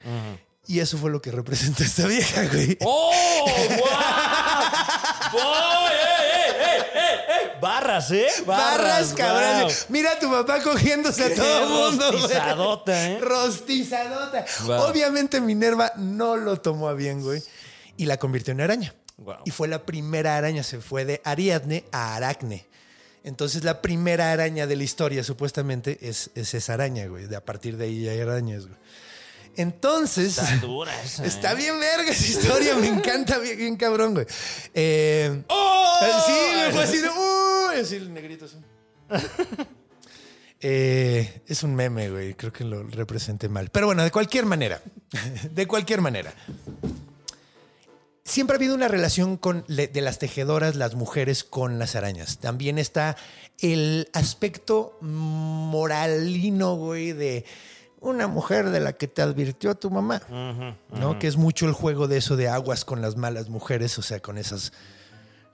Y eso fue lo que representa esta vieja, güey. ¡Oh! ¡Eh, eh, eh! Barras, ¿eh? Barras, cabrón. Mira a tu papá cogiéndose a todo el mundo. güey. rostizadota, ¿eh? Rostizadota. Obviamente Minerva no lo tomó a bien, güey. Y la convirtió en araña. Guau. Y fue la primera araña. Se fue de Ariadne a Aracne. Entonces la primera araña de la historia, supuestamente, es, es esa araña, güey. De a partir de ahí ya hay arañas, güey. Entonces... Está dura esa. *laughs* Está ¿eh? bien verga esa historia, me encanta bien, bien cabrón, güey. Eh, ¡Oh! Sí, me fue así de. ¡Uy! Así el negrito así. *laughs* Eh, es un meme, güey. Creo que lo representé mal. Pero bueno, de cualquier manera. *laughs* De cualquier manera. Siempre ha habido una relación con, de las tejedoras, las mujeres, con las arañas. También está el aspecto moralino, güey, de una mujer de la que te advirtió tu mamá. ¿No? Que es mucho el juego de eso de aguas con las malas mujeres, o sea, con esas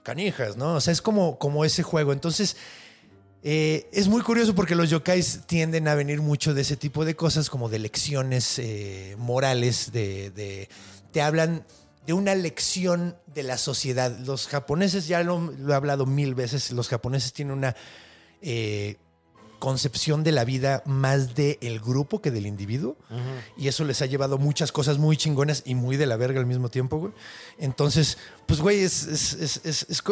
canijas, ¿no? O sea, es como, como ese juego. Entonces, eh, es muy curioso porque los yokais tienden a venir mucho de ese tipo de cosas, como de lecciones eh, morales, de, de- te hablan de una lección de la sociedad. Los japoneses, ya lo, he hablado mil veces, los japoneses tienen una eh, concepción de la vida más del grupo que del individuo. Y eso les ha llevado muchas cosas muy chingonas y muy de la verga al mismo tiempo, güey. Entonces, pues, güey, es,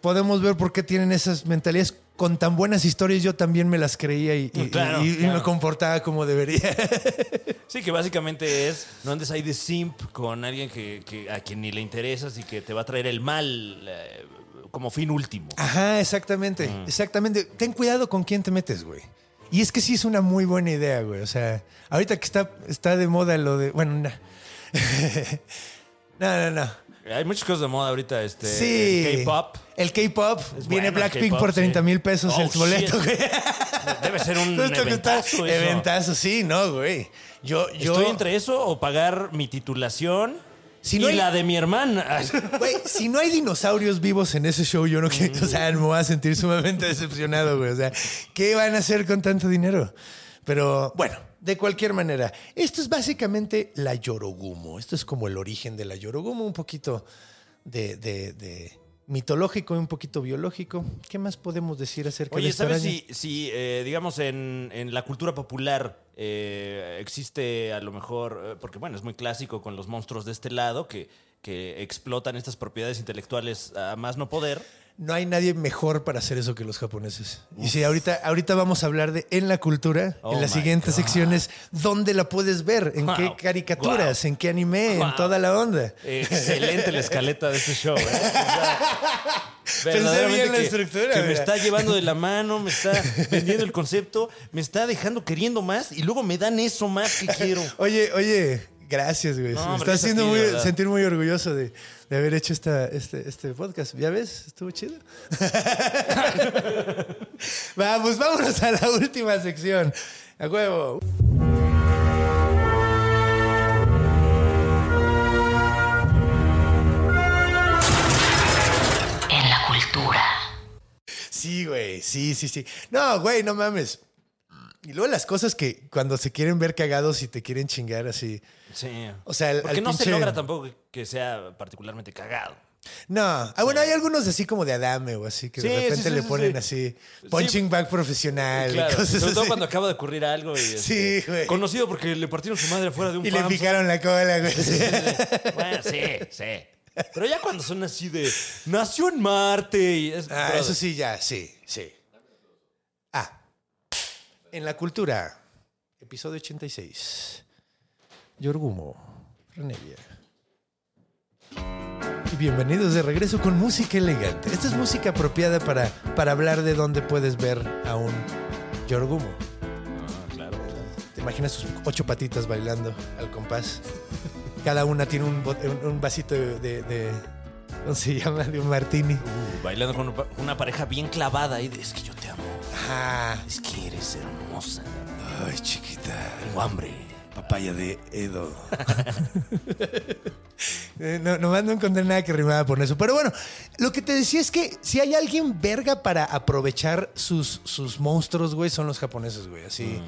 podemos ver por qué tienen esas mentalidades. Con tan buenas historias yo también me las creía y, y- Claro, y- y claro. me comportaba como debería. *laughs* Sí, que básicamente es no andes ahí de simp con alguien que, que- a quien ni le interesas y que te va a traer el mal eh, como fin último. Ajá, exactamente, exactamente. Ten cuidado con quién te metes, güey. Y es que sí es una muy buena idea, güey. O sea, ahorita que está, está de moda lo de... Bueno, no. *laughs* no, no, no. Hay muchas cosas de moda ahorita, este Sí. el K-pop. El K-pop. Viene bueno Blackpink por 30 mil sí. pesos Oh, el boleto, shit. güey. *laughs* Debe ser un eventazo eso. Eventazo, sí, no, güey. Yo, yo. Estoy entre eso o pagar mi titulación Si y hay- la de mi hermana. *laughs* Güey, si no hay dinosaurios vivos en ese show, yo no quiero. O sea, me voy a sentir sumamente decepcionado, güey. O sea, ¿qué van a hacer con tanto dinero? Pero bueno, de cualquier manera, esto es básicamente la Yorogumo. Esto es como el origen de la Yorogumo, un poquito de, de- de mitológico y un poquito biológico. ¿Qué más podemos decir acerca de Oye, esta ¿sabes si, si eh, digamos, en, en la cultura popular eh, existe a lo mejor, eh, porque bueno, es muy clásico con los monstruos de este lado que, que explotan estas propiedades intelectuales a más no poder? No hay nadie mejor para hacer eso que los japoneses. Y sí, ahorita, ahorita vamos a hablar de en la cultura, Oh en las my siguientes God. secciones, dónde la puedes ver, en Wow. qué caricaturas, en qué anime, en toda la onda. Excelente la escaleta de este show. ¿eh? *laughs* Pensé bien la que- estructura, Que me está llevando de la mano, me está *laughs* vendiendo el concepto, me está dejando queriendo más y luego me dan eso más que quiero. *laughs* Oye, oye, gracias, güey. No, Me está haciendo muy, verdad. sentir muy orgulloso de, de haber hecho esta, este, este podcast. ¿Ya ves? Estuvo chido. *laughs* Vamos, vámonos a la última sección. A huevo. en la cultura. Sí, güey, sí, sí, sí. No, güey, no mames. Y luego las cosas que cuando se quieren ver cagados y te quieren chingar así. Sí. O sea, el- Porque al no se pinche- logra tampoco que sea particularmente cagado. No. Ah, bueno, hay algunos así como de Adame o así que Sí, de repente sí, le sí, ponen sí. así punching bag profesional Claro, y cosas sobre todo así. cuando acaba de ocurrir algo. Y, este, Sí, güey. Conocido porque le partieron su madre afuera de un Y le FAMSA. picaron la cola, güey. Bueno, sí, sí. Pero ya cuando son así de nació en Marte y es, Ah, brother, eso sí, ya, sí, sí. Ah, en la cultura, episodio 86. Yorgumo, Renevia. Y bienvenidos de regreso con música elegante. Esta es música apropiada para, para hablar de dónde puedes ver a un Yorgumo. Ah, claro. ¿Te imaginas sus ocho patitas bailando al compás? Cada una tiene un, un- vasito de, ¿Cómo se llama? De un martini. Uh, bailando con una- pareja bien clavada y de, es que yo te amo. Ah, Es que eres hermosa. ay, chiquita. Tengo hambre. Papaya de Edo. *laughs* Eh, no, nomás no encontré nada que rimaba por eso. Pero bueno, lo que te decía es que si hay alguien verga para aprovechar sus, sus monstruos, güey, son los japoneses, güey. Así.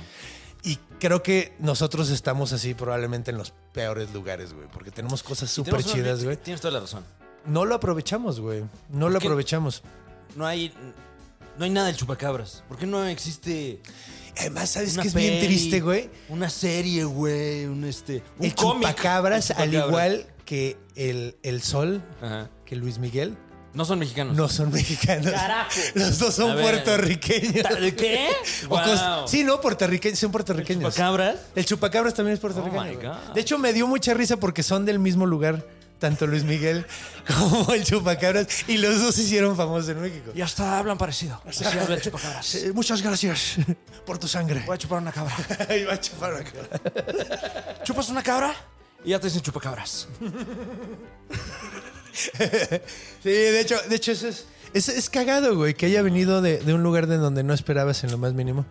Y creo que nosotros estamos así probablemente en los peores lugares, güey. Porque tenemos cosas súper chidas, güey. Tienes toda la razón. No lo aprovechamos, güey. No lo aprovechamos. No hay, no hay nada del chupacabras. ¿Por qué no existe Además, ¿sabes qué es bien triste, güey? Una serie, güey. Un, este, un El cómic. chupacabras, El al igual que el, el sol, Ajá. que Luis Miguel, No son mexicanos. no son mexicanos. Carajo. Los dos son ver. puertorriqueños. ¿De qué? *laughs* Wow. Sí, no, puertorriqueños, son puertorriqueños. ¿Chupacabras? El chupacabras también es puertorriqueño. Oh my. God. De hecho, me dio mucha risa porque son del mismo lugar tanto Luis Miguel *laughs* como el Chupacabras, y los dos se hicieron famosos en México. Y hasta hablan parecido. *laughs* Así habla el chupacabras. Eh, Muchas gracias por tu sangre. Voy a chupar una cabra. *laughs* Iba a chupar una cabra. Chupas una cabra y ya te dicen chupacabras. Sí, de hecho, de hecho eso es, es, es cagado, güey, que haya venido de, de un lugar de donde no esperabas en lo más mínimo.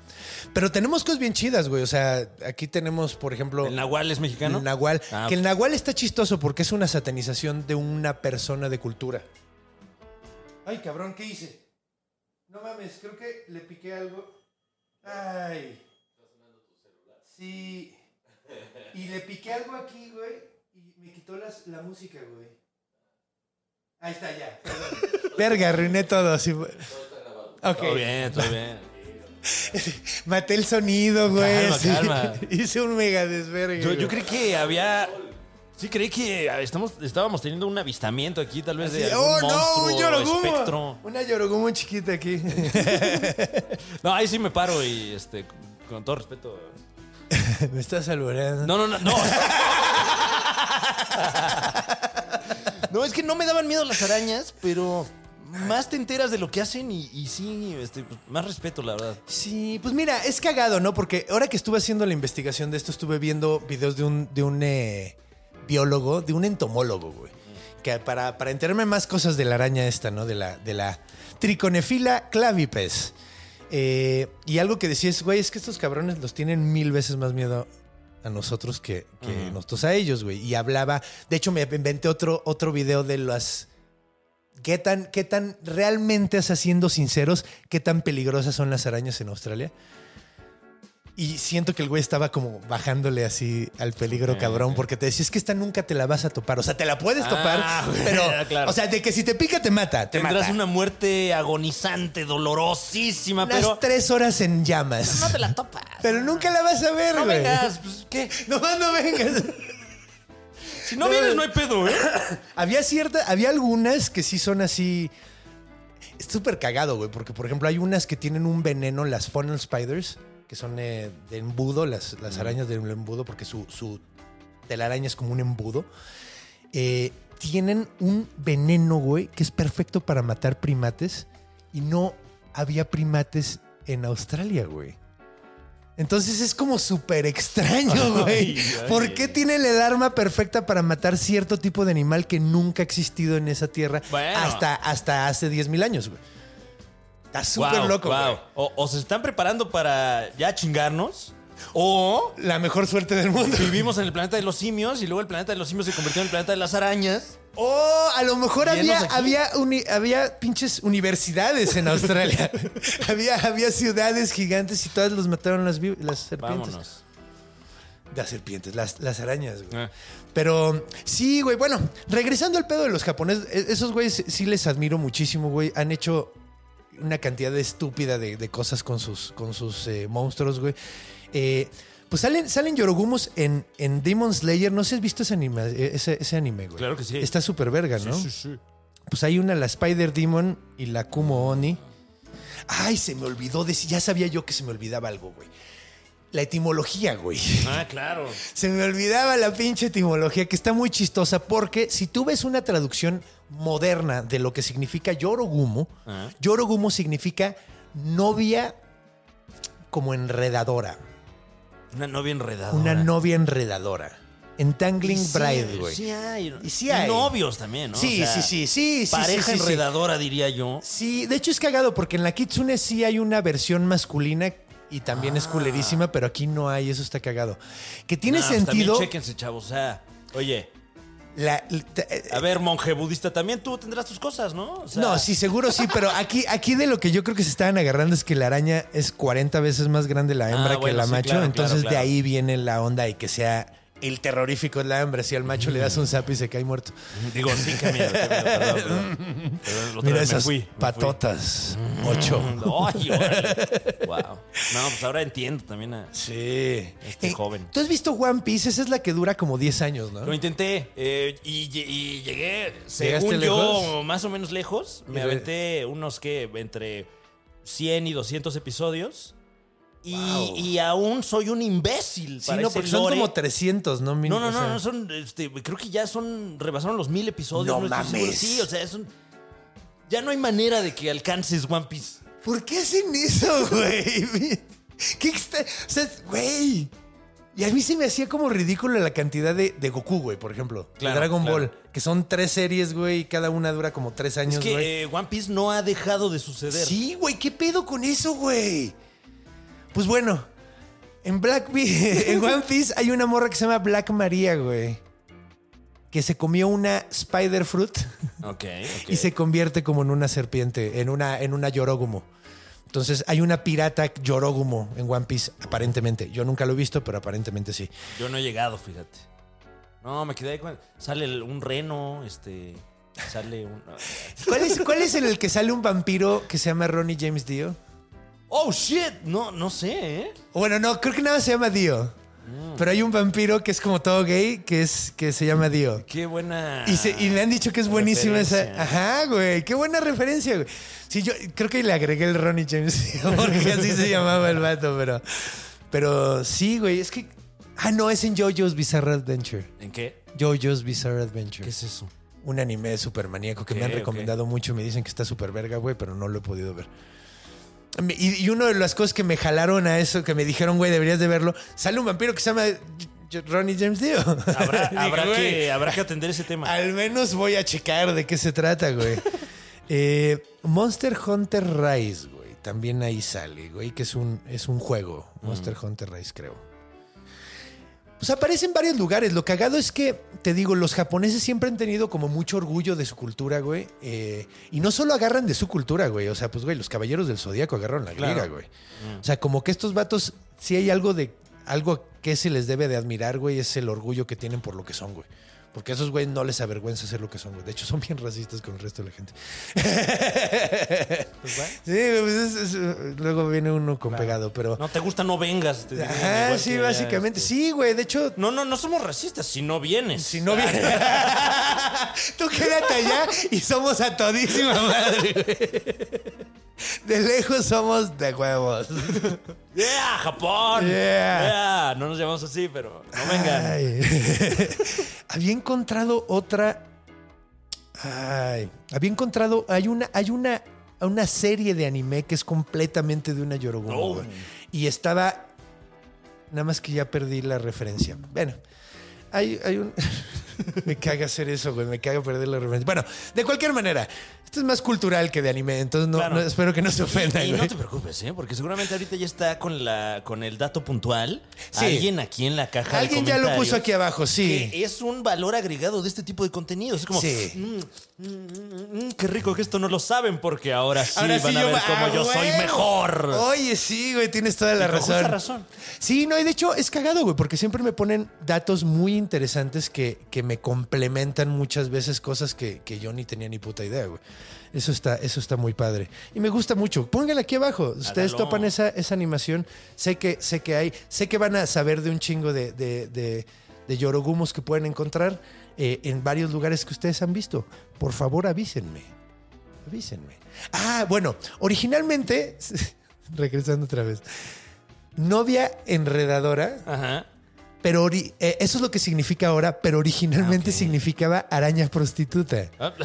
Pero tenemos cosas bien chidas, güey. O sea, aquí tenemos, por ejemplo... ¿El Nahual es mexicano? El Nahual. Ah, que el Nahual está chistoso porque es una satanización de una persona de cultura. Ay, cabrón, ¿qué hice? No mames, creo que le piqué algo. Ay. Sí. Y le piqué algo aquí, güey. Y me quitó las- la música, güey. Ahí está, ya. Verga, arruiné todo. Sí. Ok. Todo bien, todo bien. *laughs* Maté el sonido, güey. Calma, sí. calma. *laughs* Hice un mega desvergue. Yo, güey. yo creí que había. Sí, creí que estamos, estábamos teniendo un avistamiento aquí, tal vez de algún ¡Oh, no! monstruo ¡Un yorogumo! espectro. Una yorogumo chiquita aquí. *laughs* No, ahí sí me paro y este, con todo respeto. Me estás alboreando. No, no, no, no. No, es que no me daban miedo las arañas, pero más te enteras de lo que hacen y, sí, este, pues, más respeto, la verdad. Sí, pues mira, es cagado, ¿no? Porque ahora que estuve haciendo la investigación de esto, estuve viendo videos de un, de un eh, biólogo, de un entomólogo, güey. Que para, para enterarme más cosas de la araña esta, ¿no? De la, de la triconefila clavipes. Eh, y algo que decía es, güey, es que estos cabrones los tienen mil veces más miedo a nosotros que, que nosotros a ellos, güey. Y hablaba, de hecho me inventé otro, otro video de las... ¿Qué tan, ¿Qué tan realmente, o sea, siendo sinceros, qué tan peligrosas son las arañas en Australia? Y siento que el güey estaba como bajándole así al peligro, cabrón, porque te decía, es que esta nunca te la vas a topar. O sea, te la puedes topar, Ah, güey, pero, *laughs* claro. o sea, de que si te pica, te mata. Te Tendrás mata. una muerte agonizante, dolorosísima, Unas pero tres horas en llamas. no te la topas. Pero nunca la vas a ver, No güey. vengas, pues, ¿qué? No, no vengas. Si no vienes, no hay pedo, ¿eh? *coughs* Había cierta, había algunas que sí son así. Es súper cagado, güey, porque por ejemplo hay unas que tienen un veneno, las funnel spiders, que son eh, de embudo, las, las arañas del embudo, porque su, su telaraña es como un embudo. Eh, tienen un veneno, güey, que es perfecto para matar primates y no había primates en Australia, güey. Entonces es como súper extraño, güey. ¿Por ay. qué tienen el arma perfecta para matar cierto tipo de animal que nunca ha existido en esa tierra Bueno. hasta, hasta hace 10 mil años, güey? Está súper loco, güey. O, o se están preparando para ya chingarnos, o La mejor suerte del mundo. vivimos en el planeta de los simios y luego el planeta de los simios se convirtió en el planeta de las arañas. O a lo mejor había, había, uni- había pinches universidades en Australia. *laughs* había, había ciudades gigantes y todas los mataron las, las serpientes. Vámonos. Las serpientes, las, las arañas, güey. Ah. Pero sí, güey. Bueno, regresando al pedo de los japoneses, e- esos güeyes sí les admiro muchísimo, güey. Han hecho una cantidad de estúpida de, de cosas con sus, con sus eh, monstruos, güey. Eh, pues salen, salen yorogumos en, en Demon Slayer. No sé si has visto ese anime, ese, ese anime, güey. Claro que sí. Está súper verga, ¿no? Sí, sí, sí. Pues hay una, la Spider Demon y la Kumo Oni. Ay, se me olvidó decir, ya sabía yo que se me olvidaba algo, güey. La etimología, güey. Ah, claro. *laughs* Se me olvidaba la pinche etimología, que está muy chistosa, porque si tú ves una traducción moderna de lo que significa Yorogumo, Ajá. Yorogumo significa novia como enredadora. Una novia enredada. Una novia enredadora. Entangling Sí, Bride, güey. Sí hay. Y sí hay. novios también, ¿no? Sí, O sea, sí, sí, sí, sí, Pareja sí, enredadora, diría yo. Sí, de hecho es cagado porque en la Kitsune sí hay una versión masculina y también es culerísima, pero aquí no hay, eso está cagado. Que tiene pues sentido. También chéquense, chavos. O sea, oye, la- la- a ver, monje budista, también tú tendrás tus cosas, ¿no? O sea, no, sí, seguro sí, pero aquí, aquí de lo que yo creo que se estaban agarrando es que la araña es 40 veces más grande la hembra Ah, que la sí, macho. claro, entonces claro, de ahí viene la onda y que sea el terrorífico es la hembra. Si al macho le das un zap y se cae muerto. Digo, sí, otra Mira esas fui, patotas. Ocho. Ay. Wow. No, pues ahora entiendo también a Sí. este Eh, joven. ¿Tú has visto One Piece? Esa es la que dura como 10 años, ¿no? Lo intenté eh, y, lle- y llegué, ¿Llegaste según lejos? yo, más o menos lejos. Me aventé unos que entre 100 y 200 episodios. Y, Wow. y aún soy un imbécil. Sí, para no, porque son como 300, ¿no? Min- No, no, o no, sea, no, son, este, creo que ya son, rebasaron los mil episodios. No mames. Sí, o sea, es un, ya no hay manera de que alcances One Piece. ¿Por qué hacen eso, *laughs* güey? ¿Qué extra- O sea, güey. Y a mí se me hacía como ridículo la cantidad de, de Goku, güey, por ejemplo. Claro, de Dragon claro. Ball. Que son tres series, güey, y cada una dura como tres años, Es que güey. eh, One Piece no ha dejado de suceder. Sí, güey, ¿qué pedo con eso, güey? Pues bueno, en Black *laughs* en One Piece hay una morra que se llama Black Maria, güey. Que se comió una spider fruit Ok, ok. *laughs* y se convierte como en una serpiente, en una, en una Yorogumo. Entonces hay una pirata Yorogumo en One Piece, aparentemente. Yo nunca lo he visto, pero aparentemente sí. Yo no he llegado, fíjate. No, me quedé ahí con... Sale un reno, este... Sale un... ¿Cuál es, cuál es en el que sale un vampiro que se llama Ronnie James Dio? Oh, shit. No, no sé, ¿eh? Bueno, no, creo que nada más se llama Dio. Pero hay un vampiro que es como todo gay, que es que se llama Dio. Qué buena... Y, se- y le han dicho que es buenísima esa. Ajá, güey. Qué buena referencia, güey. Sí, yo creo que le agregué el Ronnie James *laughs* porque así se llamaba el vato, pero. Pero sí, güey. Es que. Ah, no, es en JoJo's Bizarre Adventure. ¿En qué? JoJo's Bizarre Adventure. ¿Qué es eso? Un anime súper maníaco que me han recomendado mucho. Me dicen que está súper verga, güey, pero no lo he podido ver. Y, y una de las cosas que me jalaron a eso, que me dijeron, güey, deberías de verlo, sale un vampiro que se llama Ronnie James Dio. Habrá, *laughs* habrá, "Güey, que, habrá que atender ese tema. Al menos voy a checar de qué se trata, güey. Eh, Monster Hunter Rise, güey. También ahí sale, güey, que es un, es un juego. Monster Hunter Rise, creo. Pues aparece en varios lugares. Lo cagado es que, te digo, los japoneses siempre han tenido como mucho orgullo de su cultura, güey. Eh, y no solo agarran de su cultura, güey. O sea, pues, güey, los caballeros del zodiaco agarraron la Claro. griega, güey. O sea, como que estos vatos, si hay algo de. Algo que se les debe de admirar, güey, es el orgullo que tienen por lo que son, güey. Porque a esos güey no les avergüenza ser lo que son, güey. De hecho, son bien racistas con el resto de la gente. sí, güey, pues es- es- luego viene uno con pegado, pero. No te gusta, no vengas. te sí, básicamente. este. Sí, güey. De hecho, No, no, no somos racistas si no vienes. si no viene. *laughs* Tú quédate allá y somos a todísima madre, güey. *laughs* De lejos somos de huevos. *laughs* ¡Yeah, Japón! Yeah. Yeah. No nos llamamos así, pero no vengan. Ay. *laughs* había encontrado otra. Ay. Había encontrado. Hay una. Hay una. Una serie de anime que es completamente de una Yorogumo. Oh. Y estaba. Nada más que ya perdí la referencia. Bueno. Hay, hay un. me caga hacer eso, güey. Me caga perder la referencia. Bueno, de cualquier manera. Esto es más cultural que de anime. Entonces no, Claro. no- espero que no se ofendan, Y no te preocupes, ¿eh? porque seguramente ahorita ya está con, la, con el dato puntual. Sí. Alguien aquí en la caja de Alguien ya lo puso aquí abajo, sí. Que es un valor agregado de este tipo de contenido. Es como, Sí. "Mm, mm, mm, qué rico que esto no lo saben porque ahora sí Ahora van sí a ver cómo ah, yo soy mejor. Oye, sí, güey, tienes toda la Y con razón. justa razón. Sí, no, y de hecho es cagado, güey, porque siempre me ponen datos muy interesantes que, que me complementan muchas veces cosas que, que yo ni tenía ni puta idea, güey. Eso está, eso está muy padre. Y me gusta mucho. Pónganla aquí abajo. Ustedes Hágalo. topan esa, esa animación. Sé que, sé que hay, sé que van a saber de un chingo de, de, de, de yorogumos que pueden encontrar eh, en varios lugares que ustedes han visto. Por favor, avísenme. Avísenme. Ah, bueno, originalmente, *laughs* regresando otra vez, novia enredadora, Ajá. pero eh, eso es lo que significa ahora, pero originalmente Ah, significaba araña prostituta. Ah. *laughs*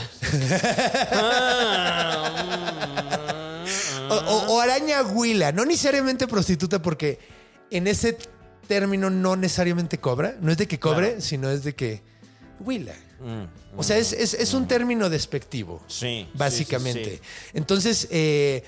O, o- o araña huila, no necesariamente prostituta porque en ese término no necesariamente cobra, no es de que cobre, Claro. sino es de que huila. Mm, O sea, es, es- es un término despectivo. Sí, Básicamente. sí, sí. Entonces, eh,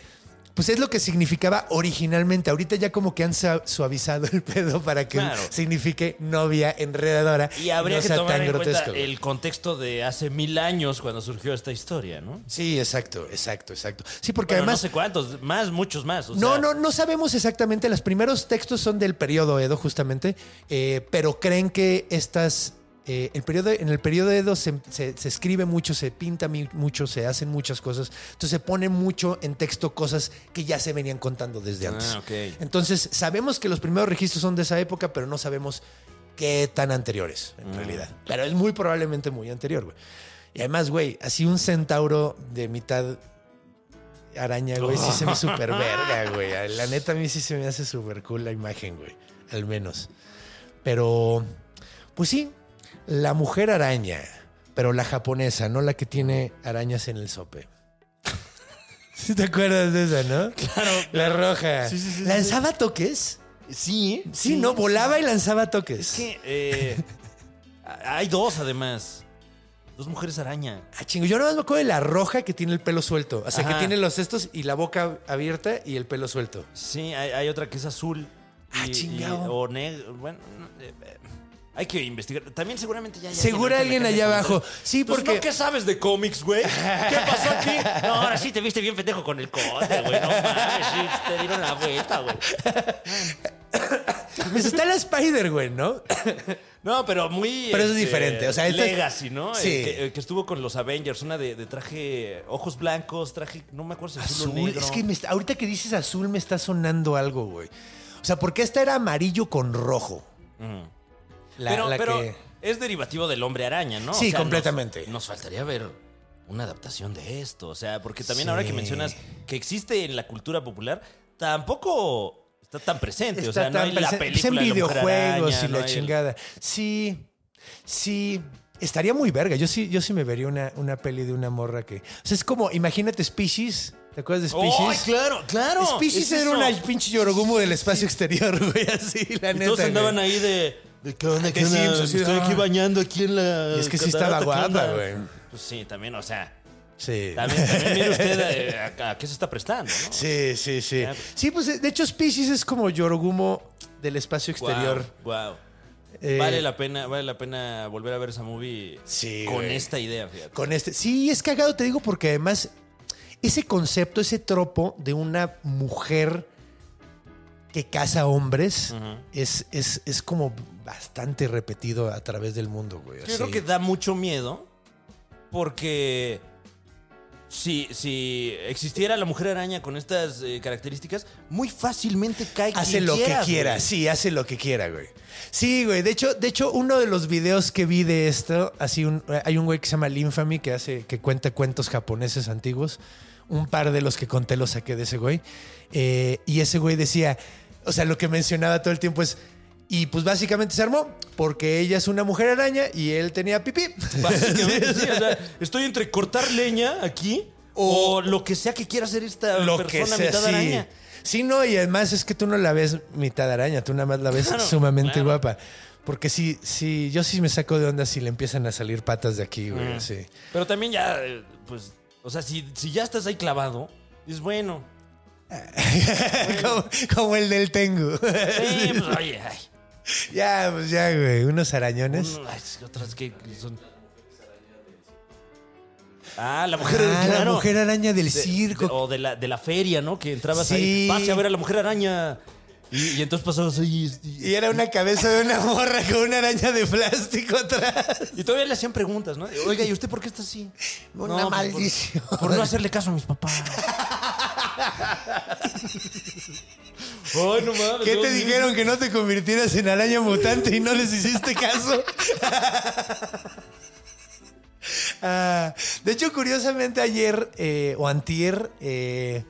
pues es lo que significaba originalmente. Ahorita ya como que han suavizado el pedo para que Claro. signifique novia enredadora. Y habría no que tomar tan en cuenta grotesco, güey. el contexto de hace mil años cuando surgió esta historia, ¿no? Sí, exacto, exacto, exacto. Sí, porque Bueno, además... no sé cuántos, más, muchos más. o No, sea, no, no sabemos exactamente. Los primeros textos son del periodo Edo, justamente, eh, pero creen que estas. Eh, el periodo, en el periodo Edo se, se- se escribe mucho, se pinta mucho, se hacen muchas cosas. Entonces se pone mucho en texto cosas que ya se venían contando desde Ah, antes. Entonces sabemos que los primeros registros son de esa época, pero no sabemos qué tan anteriores Mm. en realidad. Pero es muy probablemente muy anterior, güey. Y además, güey, así un centauro de mitad araña, güey, sí se me *laughs* súper verga, güey. La neta, a mí sí se me hace súper cool la imagen, güey. Al menos. Pero, pues sí, la mujer araña, pero la japonesa, no la que tiene arañas en el sope. *laughs* ¿Sí te acuerdas de esa, no? Claro. La roja. Sí, sí, sí, ¿Lanzaba toques? Sí, Sí, ¿no? Volaba y lanzaba toques. Es que eh, hay dos, además. Dos mujeres araña. Ah, chingo, yo no me acuerdo de la roja que tiene el pelo suelto. O sea, que tiene los cestos y la boca abierta y el pelo suelto. Sí, hay, hay otra que es azul. Ah, chingado. y- o negro. Bueno, no, eh, eh, hay que investigar. También seguramente ya hay Seguro alguien allá abajo. Sí, Pues, porque- ¿no? ¿Qué sabes de cómics, güey? ¿Qué pasó aquí? *laughs* No, ahora sí te viste bien pendejo con el conde, güey. No mames, sí, te dieron la vuelta, güey. *coughs* Pues está la Spider, güey, ¿no? *coughs* No, pero muy. Pero eso es este, diferente, o sea, es- Legacy, ¿no? Sí. Que, que estuvo con los Avengers, una de, de traje ojos blancos, traje, no me acuerdo si azul, o Azul. negro. Es que me está- ahorita que dices azul me está sonando algo, güey. O sea, porque esta era amarillo con rojo. La- pero la pero que- es derivativo del hombre araña, ¿no? Sí, completamente. Nos, faltaría ver una adaptación de esto. O sea, porque también Sí. ahora que mencionas que existe en la cultura popular, tampoco está tan presente. o Está sea, no hay la presen- película en videojuegos Araña, y no la el- chingada. Sí, sí. Estaría muy verga. Yo sí, yo sí me vería una, una peli de una morra que. O sea, es como, imagínate Species. ¿Te acuerdas de Species? ¡Ay, claro, claro! Species Es era una pinche yorogumo del espacio exterior, *laughs* güey. Así, la Y neta. todos andaban güey. ahí de. ¿De qué onda? De ¿Qué onda? Sí, Estoy ah. aquí bañando aquí en la. Y es que sí estaba catarata, ¿qué guapa, güey. Pues sí, también, o sea. Sí. También, también *laughs* mire usted eh, a, a qué se está prestando, ¿no? Sí, sí, sí. Sí, pues de hecho Species es como Yorogumo del espacio exterior. Wow. Eh, vale la pena, vale la pena volver a ver esa movie Sí, con güey. esta idea, fíjate. Con este. Sí, es cagado, te digo, porque además ese concepto, ese tropo de una mujer que caza hombres es, es, es como bastante repetido a través del mundo, güey. Yo creo que da mucho miedo porque si, si existiera la mujer araña con estas eh, características, muy fácilmente cae Hace quien lo que quiera, güey. sí, hace lo que quiera, güey. Sí, güey. De hecho, de hecho, uno de los videos que vi de esto, así un, hay un güey que se llama Linfamy que hace, que cuenta cuentos japoneses antiguos. Un par de los que conté los saqué de ese güey. Eh, y ese güey decía, o sea, lo que mencionaba todo el tiempo es. Y pues básicamente se armó porque ella es una mujer araña y él tenía pipí. *laughs* Básicamente, sí, o sea, estoy entre cortar leña aquí o, O- lo que sea que quiera hacer esta lo que persona sea, mitad sí. araña. Sí, no, y además es que tú no la ves mitad araña, tú nada más la ves Claro, sumamente claro. guapa. Porque sí, sí, yo sí me saco de onda si le empiensan a salir patas de aquí, güey, Mm. así. Pero también ya, eh, pues, o sea, si, si ya estás ahí clavado, es bueno. *laughs* como, como el del Tengu. Sí, pues, oye, ay, *laughs* ya, pues ya, güey, unos arañones. uno- ay, otras que son... Ah, la mujer, Ah, la claro. mujer araña del De- circo. de- o de la, de la feria, ¿no? Que entrabas Sí. ahí, pase a ver a la mujer araña. Y, y entonces pasabas ahí. Y, Y era una cabeza de una morra con una araña de plástico atrás. y todavía le hacían preguntas, ¿no? Oiga, ¿y usted por qué está así? Una pues, por- maldición. Por, no hacerle caso a mis papás. *laughs* Ay, no mames. ¿Qué no, te dijeron que no te convirtieras en araña mutante y no les hiciste caso? *laughs* Ah, de hecho, curiosamente ayer eh, o antier eh,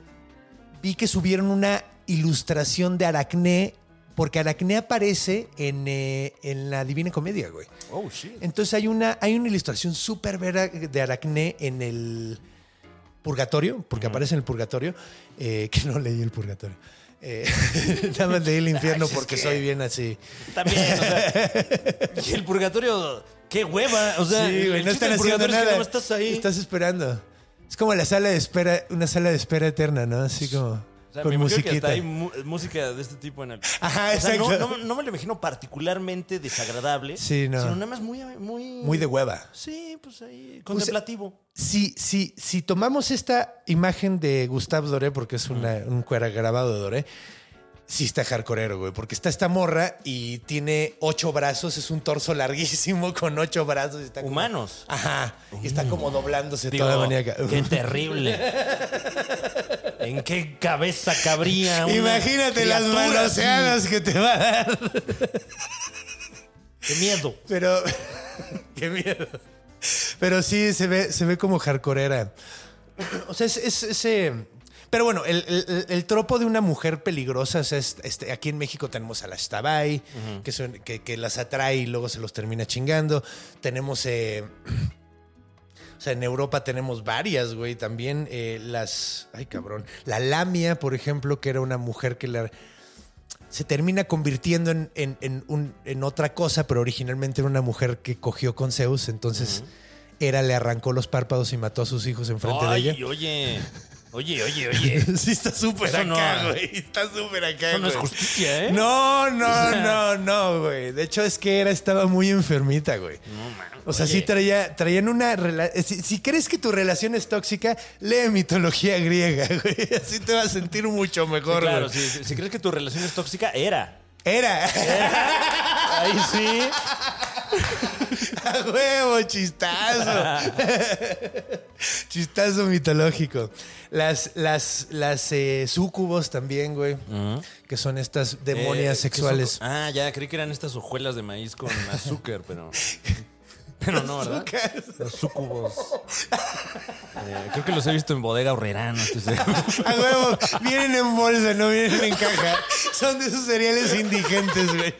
vi que subieron una ilustración de Aracné porque Aracné aparece en, eh, en la Divina Comedia, güey. Oh, shit. Entonces hay una, hay una ilustración súper vera de Aracné en el Purgatorio, porque aparece en el Purgatorio, eh, *laughs* que no leí el Purgatorio. Eh, *laughs* nada más leí el infierno Ay, porque que- soy bien así. También, o sea. *laughs* y el purgatorio, qué hueva. O sea, Sí, güey, no están haciendo purgatorio es que nada. no estás ahí. Estás esperando. Es como la sala de espera, una sala de espera eterna, ¿no? Así como O sea, con me imagino que musiquita. hasta hay música de este tipo en el. *laughs* Ajá, O sea, no, exacto. no- no me lo imagino particularmente desagradable. Sí, no. Sino nada más muy. Muy, Muy de hueva. Sí, pues ahí. Contemplativo. Si, si, si tomamos esta imagen de Gustave Doré, porque es una, un cuera grabado de Doré, sí está hardcoreero, güey. Porque está esta morra y tiene ocho brazos, es un torso larguísimo *laughs* con ocho brazos. y está como- Humanos. Ajá. Y está como doblándose Digo, toda maníaca. qué *laughs* terrible. ¿En qué cabeza cabría una Imagínate las manoseadas que te va a dar. Qué miedo. Pero. qué miedo. Pero sí, se ve, se ve como hardcoreera. O sea, es, es- ese. Pero bueno, el, el- el tropo de una mujer peligrosa, o sea, es, este, aquí en México tenemos a las Tabay, que, son, que, que las atrae y luego se los termina chingando. Tenemos, eh, o sea, en Europa tenemos varias, güey, también eh, las, ay cabrón, la Lamia, por ejemplo, que era una mujer que la, se termina convirtiendo en, en- en un- en otra cosa, pero originalmente era una mujer que cogió con Zeus, entonces... Hera le arrancó los párpados y mató a sus hijos enfrente de Ay, ella. oye, oye, oye, oye. *laughs* Sí, está súper no- acá, güey. Está súper acá, Eso no es justicia, ¿eh? No, no, no, no, güey. De hecho, es que era, estaba muy enfermita, güey. No, man. O sea, Oye, sí traía, traían una relación. Si, si crees que tu relación es tóxica, lee mitología griega, *laughs* güey. Así te vas a sentir mucho sí, mejor, claro, güey. si, crees que tu relación es tóxica, era. Era. *laughs* Ahí sí. A *laughs* huevo, chistazo. *laughs* chistazo mitológico. Las, las, las eh, súcubos también, güey. Que son estas demonias Eh, sexuales. ah, ya, creí que eran estas hojuelas de maíz con *laughs* azúcar, pero. Pero no, ¿verdad? Los sucubos. Eh, creo que los he visto en bodega horrera, no estoy seguro. A huevo, vienen en bolsa, no vienen en caja. Son de esos cereales indigentes, güey.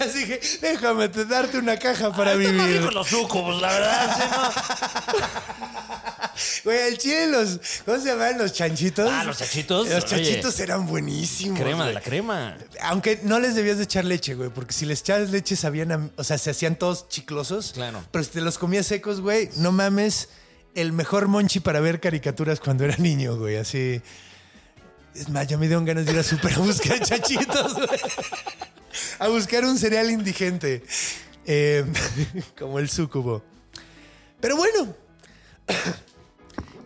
Así que déjame te- darte una caja para Ah, más vivir. ricos los sucubos, la verdad. ¿sí, no? *laughs* Güey, al chile los. ¿Cómo se llaman los chanchitos? Ah, los chanchitos. Los Oye, chanchitos eran buenísimos. Crema de güey. la crema. Aunque no les debías de echar leche, güey, porque si les echabas leche sabían, a- o sea, se hacían todos chiclosos. Claro. Pero si te los comías secos, güey, no mames, el mejor monchi para ver caricaturas cuando era niño, güey, así. Es más, ya me dieron ganas de ir a super a buscar *laughs* chachitos, güey. A buscar un cereal indigente. Eh, *laughs* como el sucubo. Pero bueno.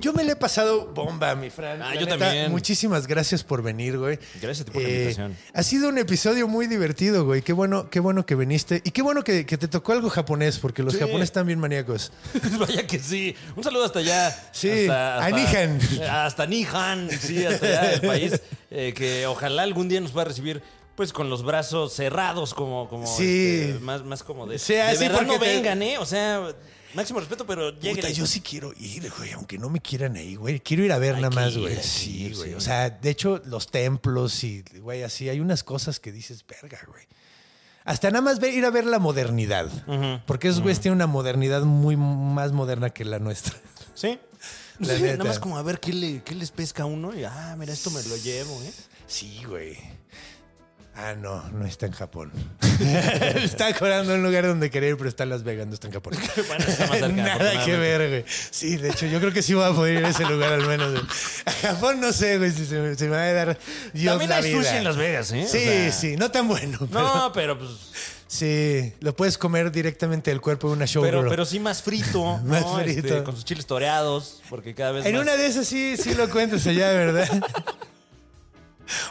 Yo me le he pasado bomba, mi Fran. Ah, La yo neta, también. Muchísimas gracias por venir, güey. Gracias a ti por la Eh, invitación. Ha sido un episodio muy divertido, güey. Qué bueno, qué bueno que viniste. Y qué bueno que, que te tocó algo japonés, porque los Sí. japoneses están bien maníacos. *laughs* Vaya que sí. Un saludo hasta allá. Sí, hasta, a Nihan. Hasta Nihan, *laughs* sí, hasta allá del país. Eh, que ojalá algún día nos pueda recibir. Pues con los brazos cerrados, como, como Sí. este, más, más como de. Sí, de así verdad no te- vengan, ¿eh? O sea, máximo respeto, pero lleguen. Puta, yo sí quiero ir, güey, aunque no me quieran ahí, güey. Quiero ir a ver nada más, güey. Sí, güey. sí. O sea, de hecho, los templos y, güey, así hay unas cosas que dices, verga, güey. Hasta nada más ver- ir a ver la modernidad. Porque esos güeyes tienen una modernidad muy más moderna que la nuestra. Sí. *laughs* La Sí, neta. Nada más como a ver qué, le, qué les pesca a uno y ah, mira, esto me lo llevo, ¿eh? Sí, güey. Ah, no, no está en Japón. *laughs* está acordando un lugar donde querer ir, pero está en Las Vegas, no está en Japón. *laughs* Bueno, está más cerca, Nada que ver, güey. Sí, de hecho, yo creo que sí voy a poder ir a ese lugar al menos. güey. A Japón no sé, güey, si se, me- se me va a dar Dios También la hay vida. sushi en Las Vegas, ¿eh? O Sí, sea, sí, no tan bueno. Pero, No, pero pues. Sí, lo puedes comer directamente del cuerpo de una show. Pero, pero sí más frito. *laughs* Más ¿no? frito. Este, con sus chiles toreados, porque cada vez En más... una de esas sí, sí lo cuentas allá, ¿verdad?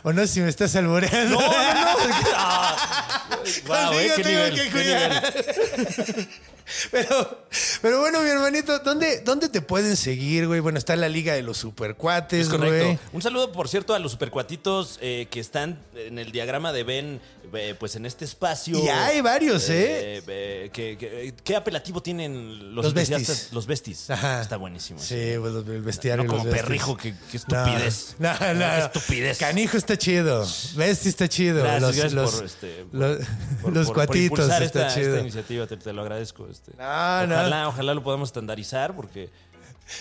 O no si me estás alboreando. No, no, no. *laughs* Ah, eh, qué nivel, que qué nivel. *laughs* Pero, pero bueno, mi hermanito, ¿dónde, ¿dónde te pueden seguir, güey? Bueno, está la Liga de los Supercuates, Es correcto. güey. Un saludo, por cierto, a los supercuatitos eh, que están en el diagrama de Ben, eh, pues en este espacio. Y hay varios, ¿eh? eh, que- que- ¿Qué apelativo tienen los, Los besties. Los besties. Ajá. Está buenísimo. Sí, pues, el bestiario. No como los perrijo, que, que estupidez. No, no, no. Qué estupidez. Canijo está chido. Bestia está chido. Gracias, los, gracias los, por, este, los, por- los por- por cuatitos impulsar está esta, chido. esta iniciativa, te, te lo agradezco. Este. No, no. ojalá, ojalá lo podamos estandarizar porque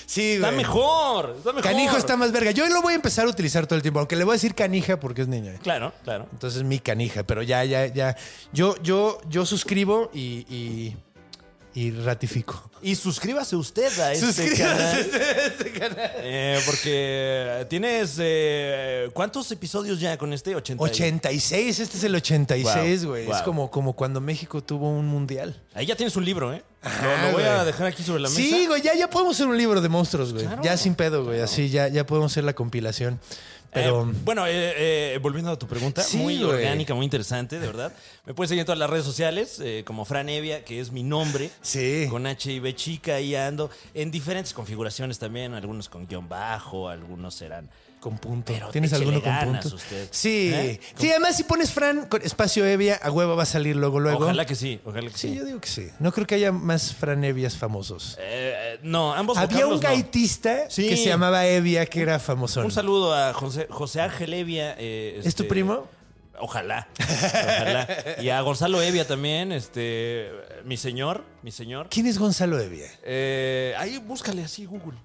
sí, está güey. mejor, está mejor. Canijo está más verga. Yo lo voy a empezar a utilizar todo el tiempo, aunque le voy a decir canija porque es niña. Claro, claro. Entonces mi canija, pero ya, ya, ya. Yo, yo, yo suscribo y, y, y ratifico. Y suscríbase usted a este Suscríbase canal. usted a este canal. eh, porque tienes. eh, ¿Cuántos episodios ya con este? 80. 86, este es el 86, Wow, güey. wow. Es como, como cuando México tuvo un mundial. Ahí ya tienes un libro, ¿eh? Lo, Ajá, lo voy a dejar aquí sobre la mesa. Sí, güey, ya, ya podemos hacer un libro de monstruos, güey. Claro. ya sin pedo, güey. Así ya, ya podemos hacer la compilación. Pero. Eh, bueno, eh, eh, volviendo a tu pregunta, Sí, muy güey. orgánica, muy interesante, de verdad. Me puedes seguir en todas las redes sociales, eh, como Fran Evia, que es mi nombre. Sí. Con H y B chica, ahí ando. En diferentes configuraciones también, algunos con guion bajo, algunos serán. Con punto. Pero ¿Tienes alguno con punto? usted. Sí. ¿Eh? Sí, además si pones Fran con espacio Evia, a huevo va a salir luego, luego. Ojalá que sí, ojalá que sí. Sí, yo digo que sí. No creo que haya más Fran Evias famosos. Eh, no, ambos Había un no. gaitista Sí. que se llamaba Evia, que era famoso. Un saludo a José, José Ángel Evia. eh, ¿Es tu este, primo? Ojalá. Ojalá. Y a Gonzalo Evia también, este, mi señor, mi señor. ¿Quién es Gonzalo Evia? Eh, ahí búscale así, Google.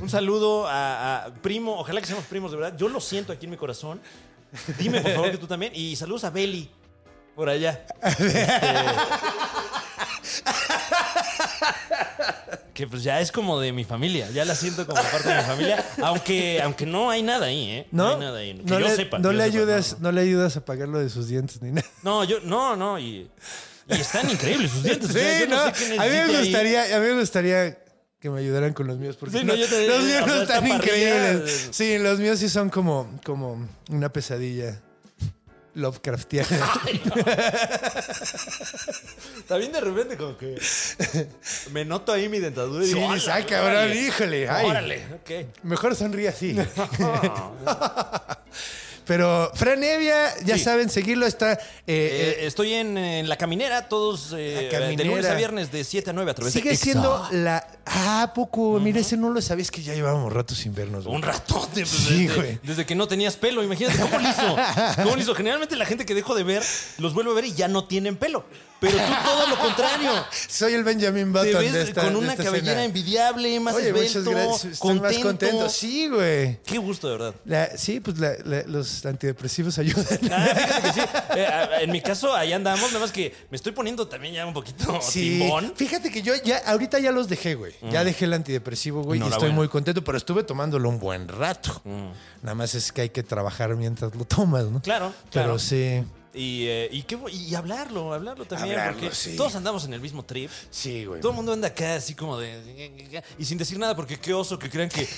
Un saludo a, a primo, ojalá que seamos primos de verdad. Yo lo siento aquí en mi corazón. Dime, por favor, que tú también. Y saludos a Beli, por allá. Este, que pues ya es como de mi familia. Ya la siento como parte de mi familia. Aunque, aunque no hay nada ahí, ¿eh? ¿No? hay nada ahí. Que no yo le, sepa. no le ayudas, no, no, le ayudas a pagar lo de sus dientes ni nada. No, yo, no, no. Y, y están increíbles sus dientes. o Sí, sea, yo no, no, sé qué a mí me ahí. gustaría, a mí me gustaría que me ayudaran con los míos porque Sí, no, yo te- los míos no están increíbles. Sí, los míos sí son como, como una pesadilla Lovecraftiana. *laughs* También de repente como que me noto ahí mi dentadura y Sí, digo, dices, "Hola, ay, cabrón, órale". híjole, ay. Órale, ok. Mejor sonríe así. *laughs* *laughs* Pero Fran Evia, ya Sí. saben, seguirlo está. eh, Eh, eh, estoy en, en La Caminera todos eh, La de lunes a viernes de 7 a 9 a través sigue de siendo Exa. la. Ah, ¿a poco. Mira, ese no lo sabías que ya llevábamos rato sin vernos. güey. Un ratote. pues, Sí, desde, güey. desde que no tenías pelo. Imagínate cómo lo hizo. ¿Cómo lo hizo? Generalmente la gente que dejo de ver los vuelve a ver y ya no tienen pelo. Pero tú todo lo contrario. Soy el Benjamin Te Button ves de esta con una cabellera envidiable, más Oye, muchas esbelto, gracias. Estoy contento. más contento. Sí, güey. Qué gusto, de verdad. La- sí, pues la- la- los antidepresivos ayudan. Ah, fíjate que sí. Eh, en mi caso, ahí andamos, nada más que me estoy poniendo también ya un poquito *laughs* Sí, timbón. fíjate que yo ya, ahorita ya los dejé, güey. Ya dejé el antidepresivo, güey, y estoy muy contento, pero estuve tomándolo un buen rato. Nada más es que hay que trabajar mientras lo tomas, ¿no? Claro, Pero claro. sí, Y, eh, y, qué y hablarlo, hablarlo también. Hablarlo, porque sí. todos andamos en el mismo trip. sí, güey. Todo el mundo anda acá así como de... Y sin decir nada, porque qué oso que crean que...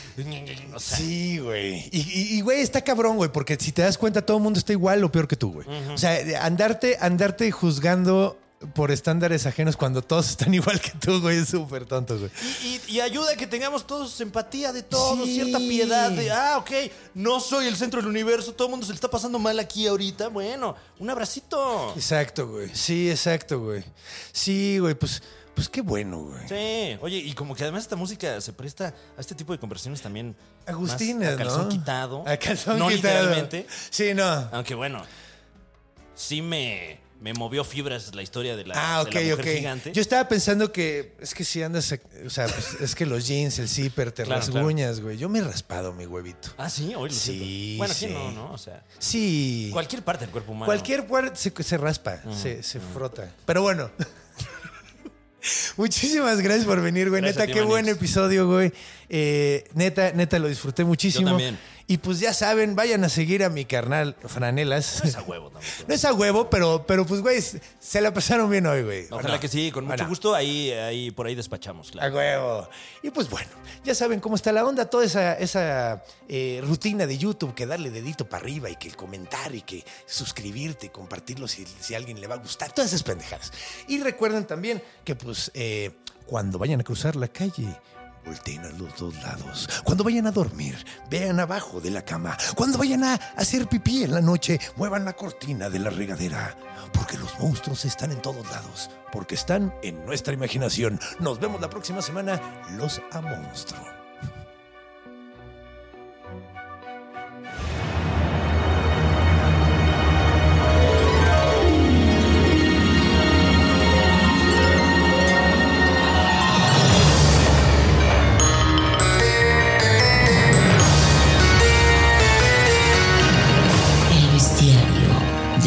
O sea, Sí, güey. Y, y- y, güey, está cabrón, güey, porque si te das cuenta, todo el mundo está igual o peor que tú, güey. O sea, andarte, andarte juzgando por estándares ajenos cuando todos *laughs* están igual que tú, güey, es súper tonto, güey. Y, y ayuda a que tengamos todos empatía de todos, Sí. cierta piedad de, ah, ok, no soy el centro del universo, todo el mundo se le está pasando mal aquí ahorita. Bueno, un abracito. Exacto, güey. Sí, exacto, güey. Sí, güey, pues, pues qué bueno, güey. Sí, oye, y como que además esta música se presta a este tipo de conversaciones también. Agustina, a calzón ¿no? quitado. A calzón no quitado. literalmente. Sí, no. Aunque bueno, sí me, me movió fibras la historia de la, Ah, de ok, la mujer ok. gigante. Yo estaba pensando que es que si andas, o sea, pues, es que los jeans, el zipper, te Claro, rasguñas, güey. Yo me he raspado mi huevito. Ah, sí, hoy lo Sí, siento. Bueno, ¿quién sí. no, no? O sea, Sí. cualquier parte del cuerpo humano. Cualquier puerta se, se raspa, se, se frota. Pero bueno. *laughs* Muchísimas gracias por venir, güey. Gracias neta, ti, qué buen episodio, güey. Eh, neta, neta, lo disfruté muchísimo. Yo también. Y pues ya saben, vayan a seguir a mi carnal Franelas. No es a huevo tampoco. *laughs* No es a huevo, pero, pero pues, güey, se la pasaron bien hoy, güey. Ojalá Bueno, que sí, con mucho gusto. Ahí, ahí, por ahí despachamos, A claro. huevo. Y pues bueno, ya saben cómo está la onda, toda esa, esa eh, rutina de YouTube, que darle dedito para arriba y que comentar y que suscribirte y compartirlo si, si a alguien le va a gustar, todas esas pendejadas. Y recuerden también que pues eh, cuando vayan a cruzar la calle, volteen a los dos lados. Cuando vayan a dormir, vean abajo de la cama. Cuando vayan a hacer pipí en la noche, muevan la cortina de la regadera. Porque los monstruos están en todos lados. Porque están en nuestra imaginación. Nos vemos la próxima semana. Los a monstruo.